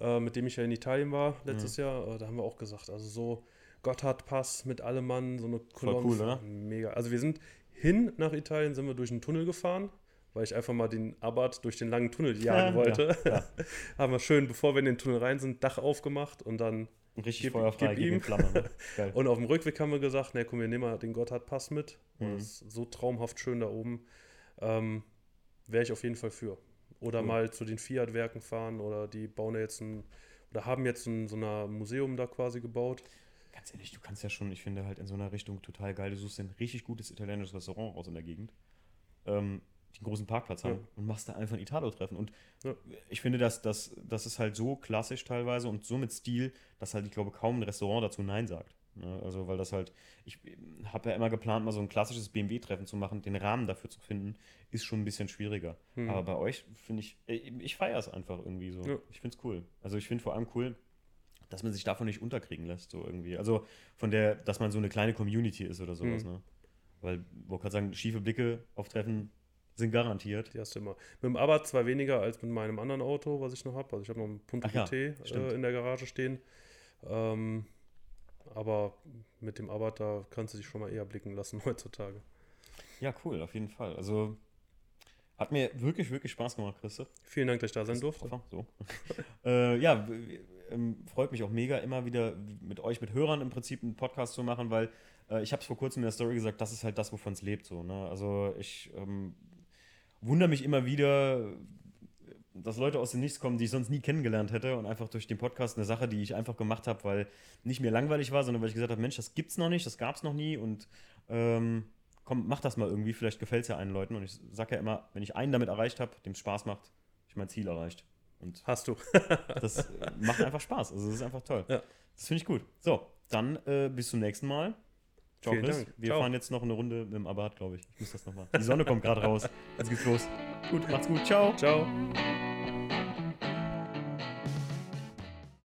äh, mit dem ich ja in Italien war letztes Jahr, äh, da haben wir auch gesagt, also so Gotthardpass mit Allem so eine Kolonne. cool, oder? Mega. Also wir sind hin nach Italien, sind wir durch einen Tunnel gefahren, weil ich einfach mal den Abarth durch den langen Tunnel jagen *laughs* Ja, wollte. ja. *laughs* haben wir schön, bevor wir in den Tunnel rein sind, Dach aufgemacht und dann Richtig Gib- feuerfrei, gib gib ihm. Flamme. Ne? *laughs* Und auf dem Rückweg haben wir gesagt, ne, komm, wir nehmen mal den Gotthardpass mit. Mhm. Das ist so traumhaft schön da oben. Ähm, Wäre ich auf jeden Fall für. Oder Cool. mal zu den Fiat-Werken fahren oder die bauen ja jetzt ein, oder haben jetzt ein so ein Museum da quasi gebaut. Ganz ehrlich, du kannst ja schon, ich finde halt in so einer Richtung total geil. Du suchst ein richtig gutes italienisches Restaurant aus in der Gegend, ähm, einen großen Parkplatz haben Ja. und machst da einfach ein Italo-Treffen. Und Ja. ich finde, dass das, das ist halt so klassisch teilweise und so mit Stil, dass halt, ich glaube, kaum ein Restaurant dazu Nein sagt. Ne? Also, weil das halt, ich habe ja immer geplant, mal so ein klassisches BMW-Treffen zu machen. Den Rahmen dafür zu finden, ist schon ein bisschen schwieriger. Hm. Aber bei euch finde ich, ich, ich feiere es einfach irgendwie so. Ja. Ich finde es cool. Also, ich finde vor allem cool, dass man sich davon nicht unterkriegen lässt, so irgendwie. Also, von der, dass man so eine kleine Community ist oder sowas, Hm. ne? Weil, wollte gerade sagen, schiefe Blicke auf Treffen sind garantiert. Die hast du immer. Mit dem Abarth zwar weniger als mit meinem anderen Auto, was ich noch habe. Also ich habe noch einen Punto Ach ja, GT stimmt. äh, in der Garage stehen. Ähm, aber mit dem Abarth, da kannst du dich schon mal eher blicken lassen *laughs* heutzutage. Ja, cool, auf jeden Fall. Also, hat mir wirklich, wirklich Spaß gemacht, Christoph. Vielen Dank, dass ich da sein durfte. So. *laughs* äh, ja, ähm, freut mich auch mega, immer wieder mit euch, mit Hörern im Prinzip einen Podcast zu machen, weil äh, ich habe es vor kurzem in der Story gesagt, das ist halt das, wovon es lebt. So, ne? Also ich ähm, wundere mich immer wieder, dass Leute aus dem Nichts kommen, die ich sonst nie kennengelernt hätte und einfach durch den Podcast eine Sache, die ich einfach gemacht habe, weil nicht mir langweilig war, sondern weil ich gesagt habe, Mensch, das gibt's noch nicht, das gab's noch nie und ähm, komm, mach das mal irgendwie, vielleicht gefällt es ja einen Leuten und ich sage ja immer, wenn ich einen damit erreicht habe, dem Spaß macht, ich mein Ziel erreicht. Und Hast du. *laughs* das macht einfach Spaß. Also, das ist einfach toll. Ja. Das finde ich gut. So, dann äh, bis zum nächsten Mal. Ciao, Vielen Chris. Dank. Wir Ciao. fahren jetzt noch eine Runde mit dem Abarth, glaube ich. Ich muss das nochmal. Die Sonne kommt gerade raus. Jetzt geht's los. Gut, macht's gut. Ciao. Ciao.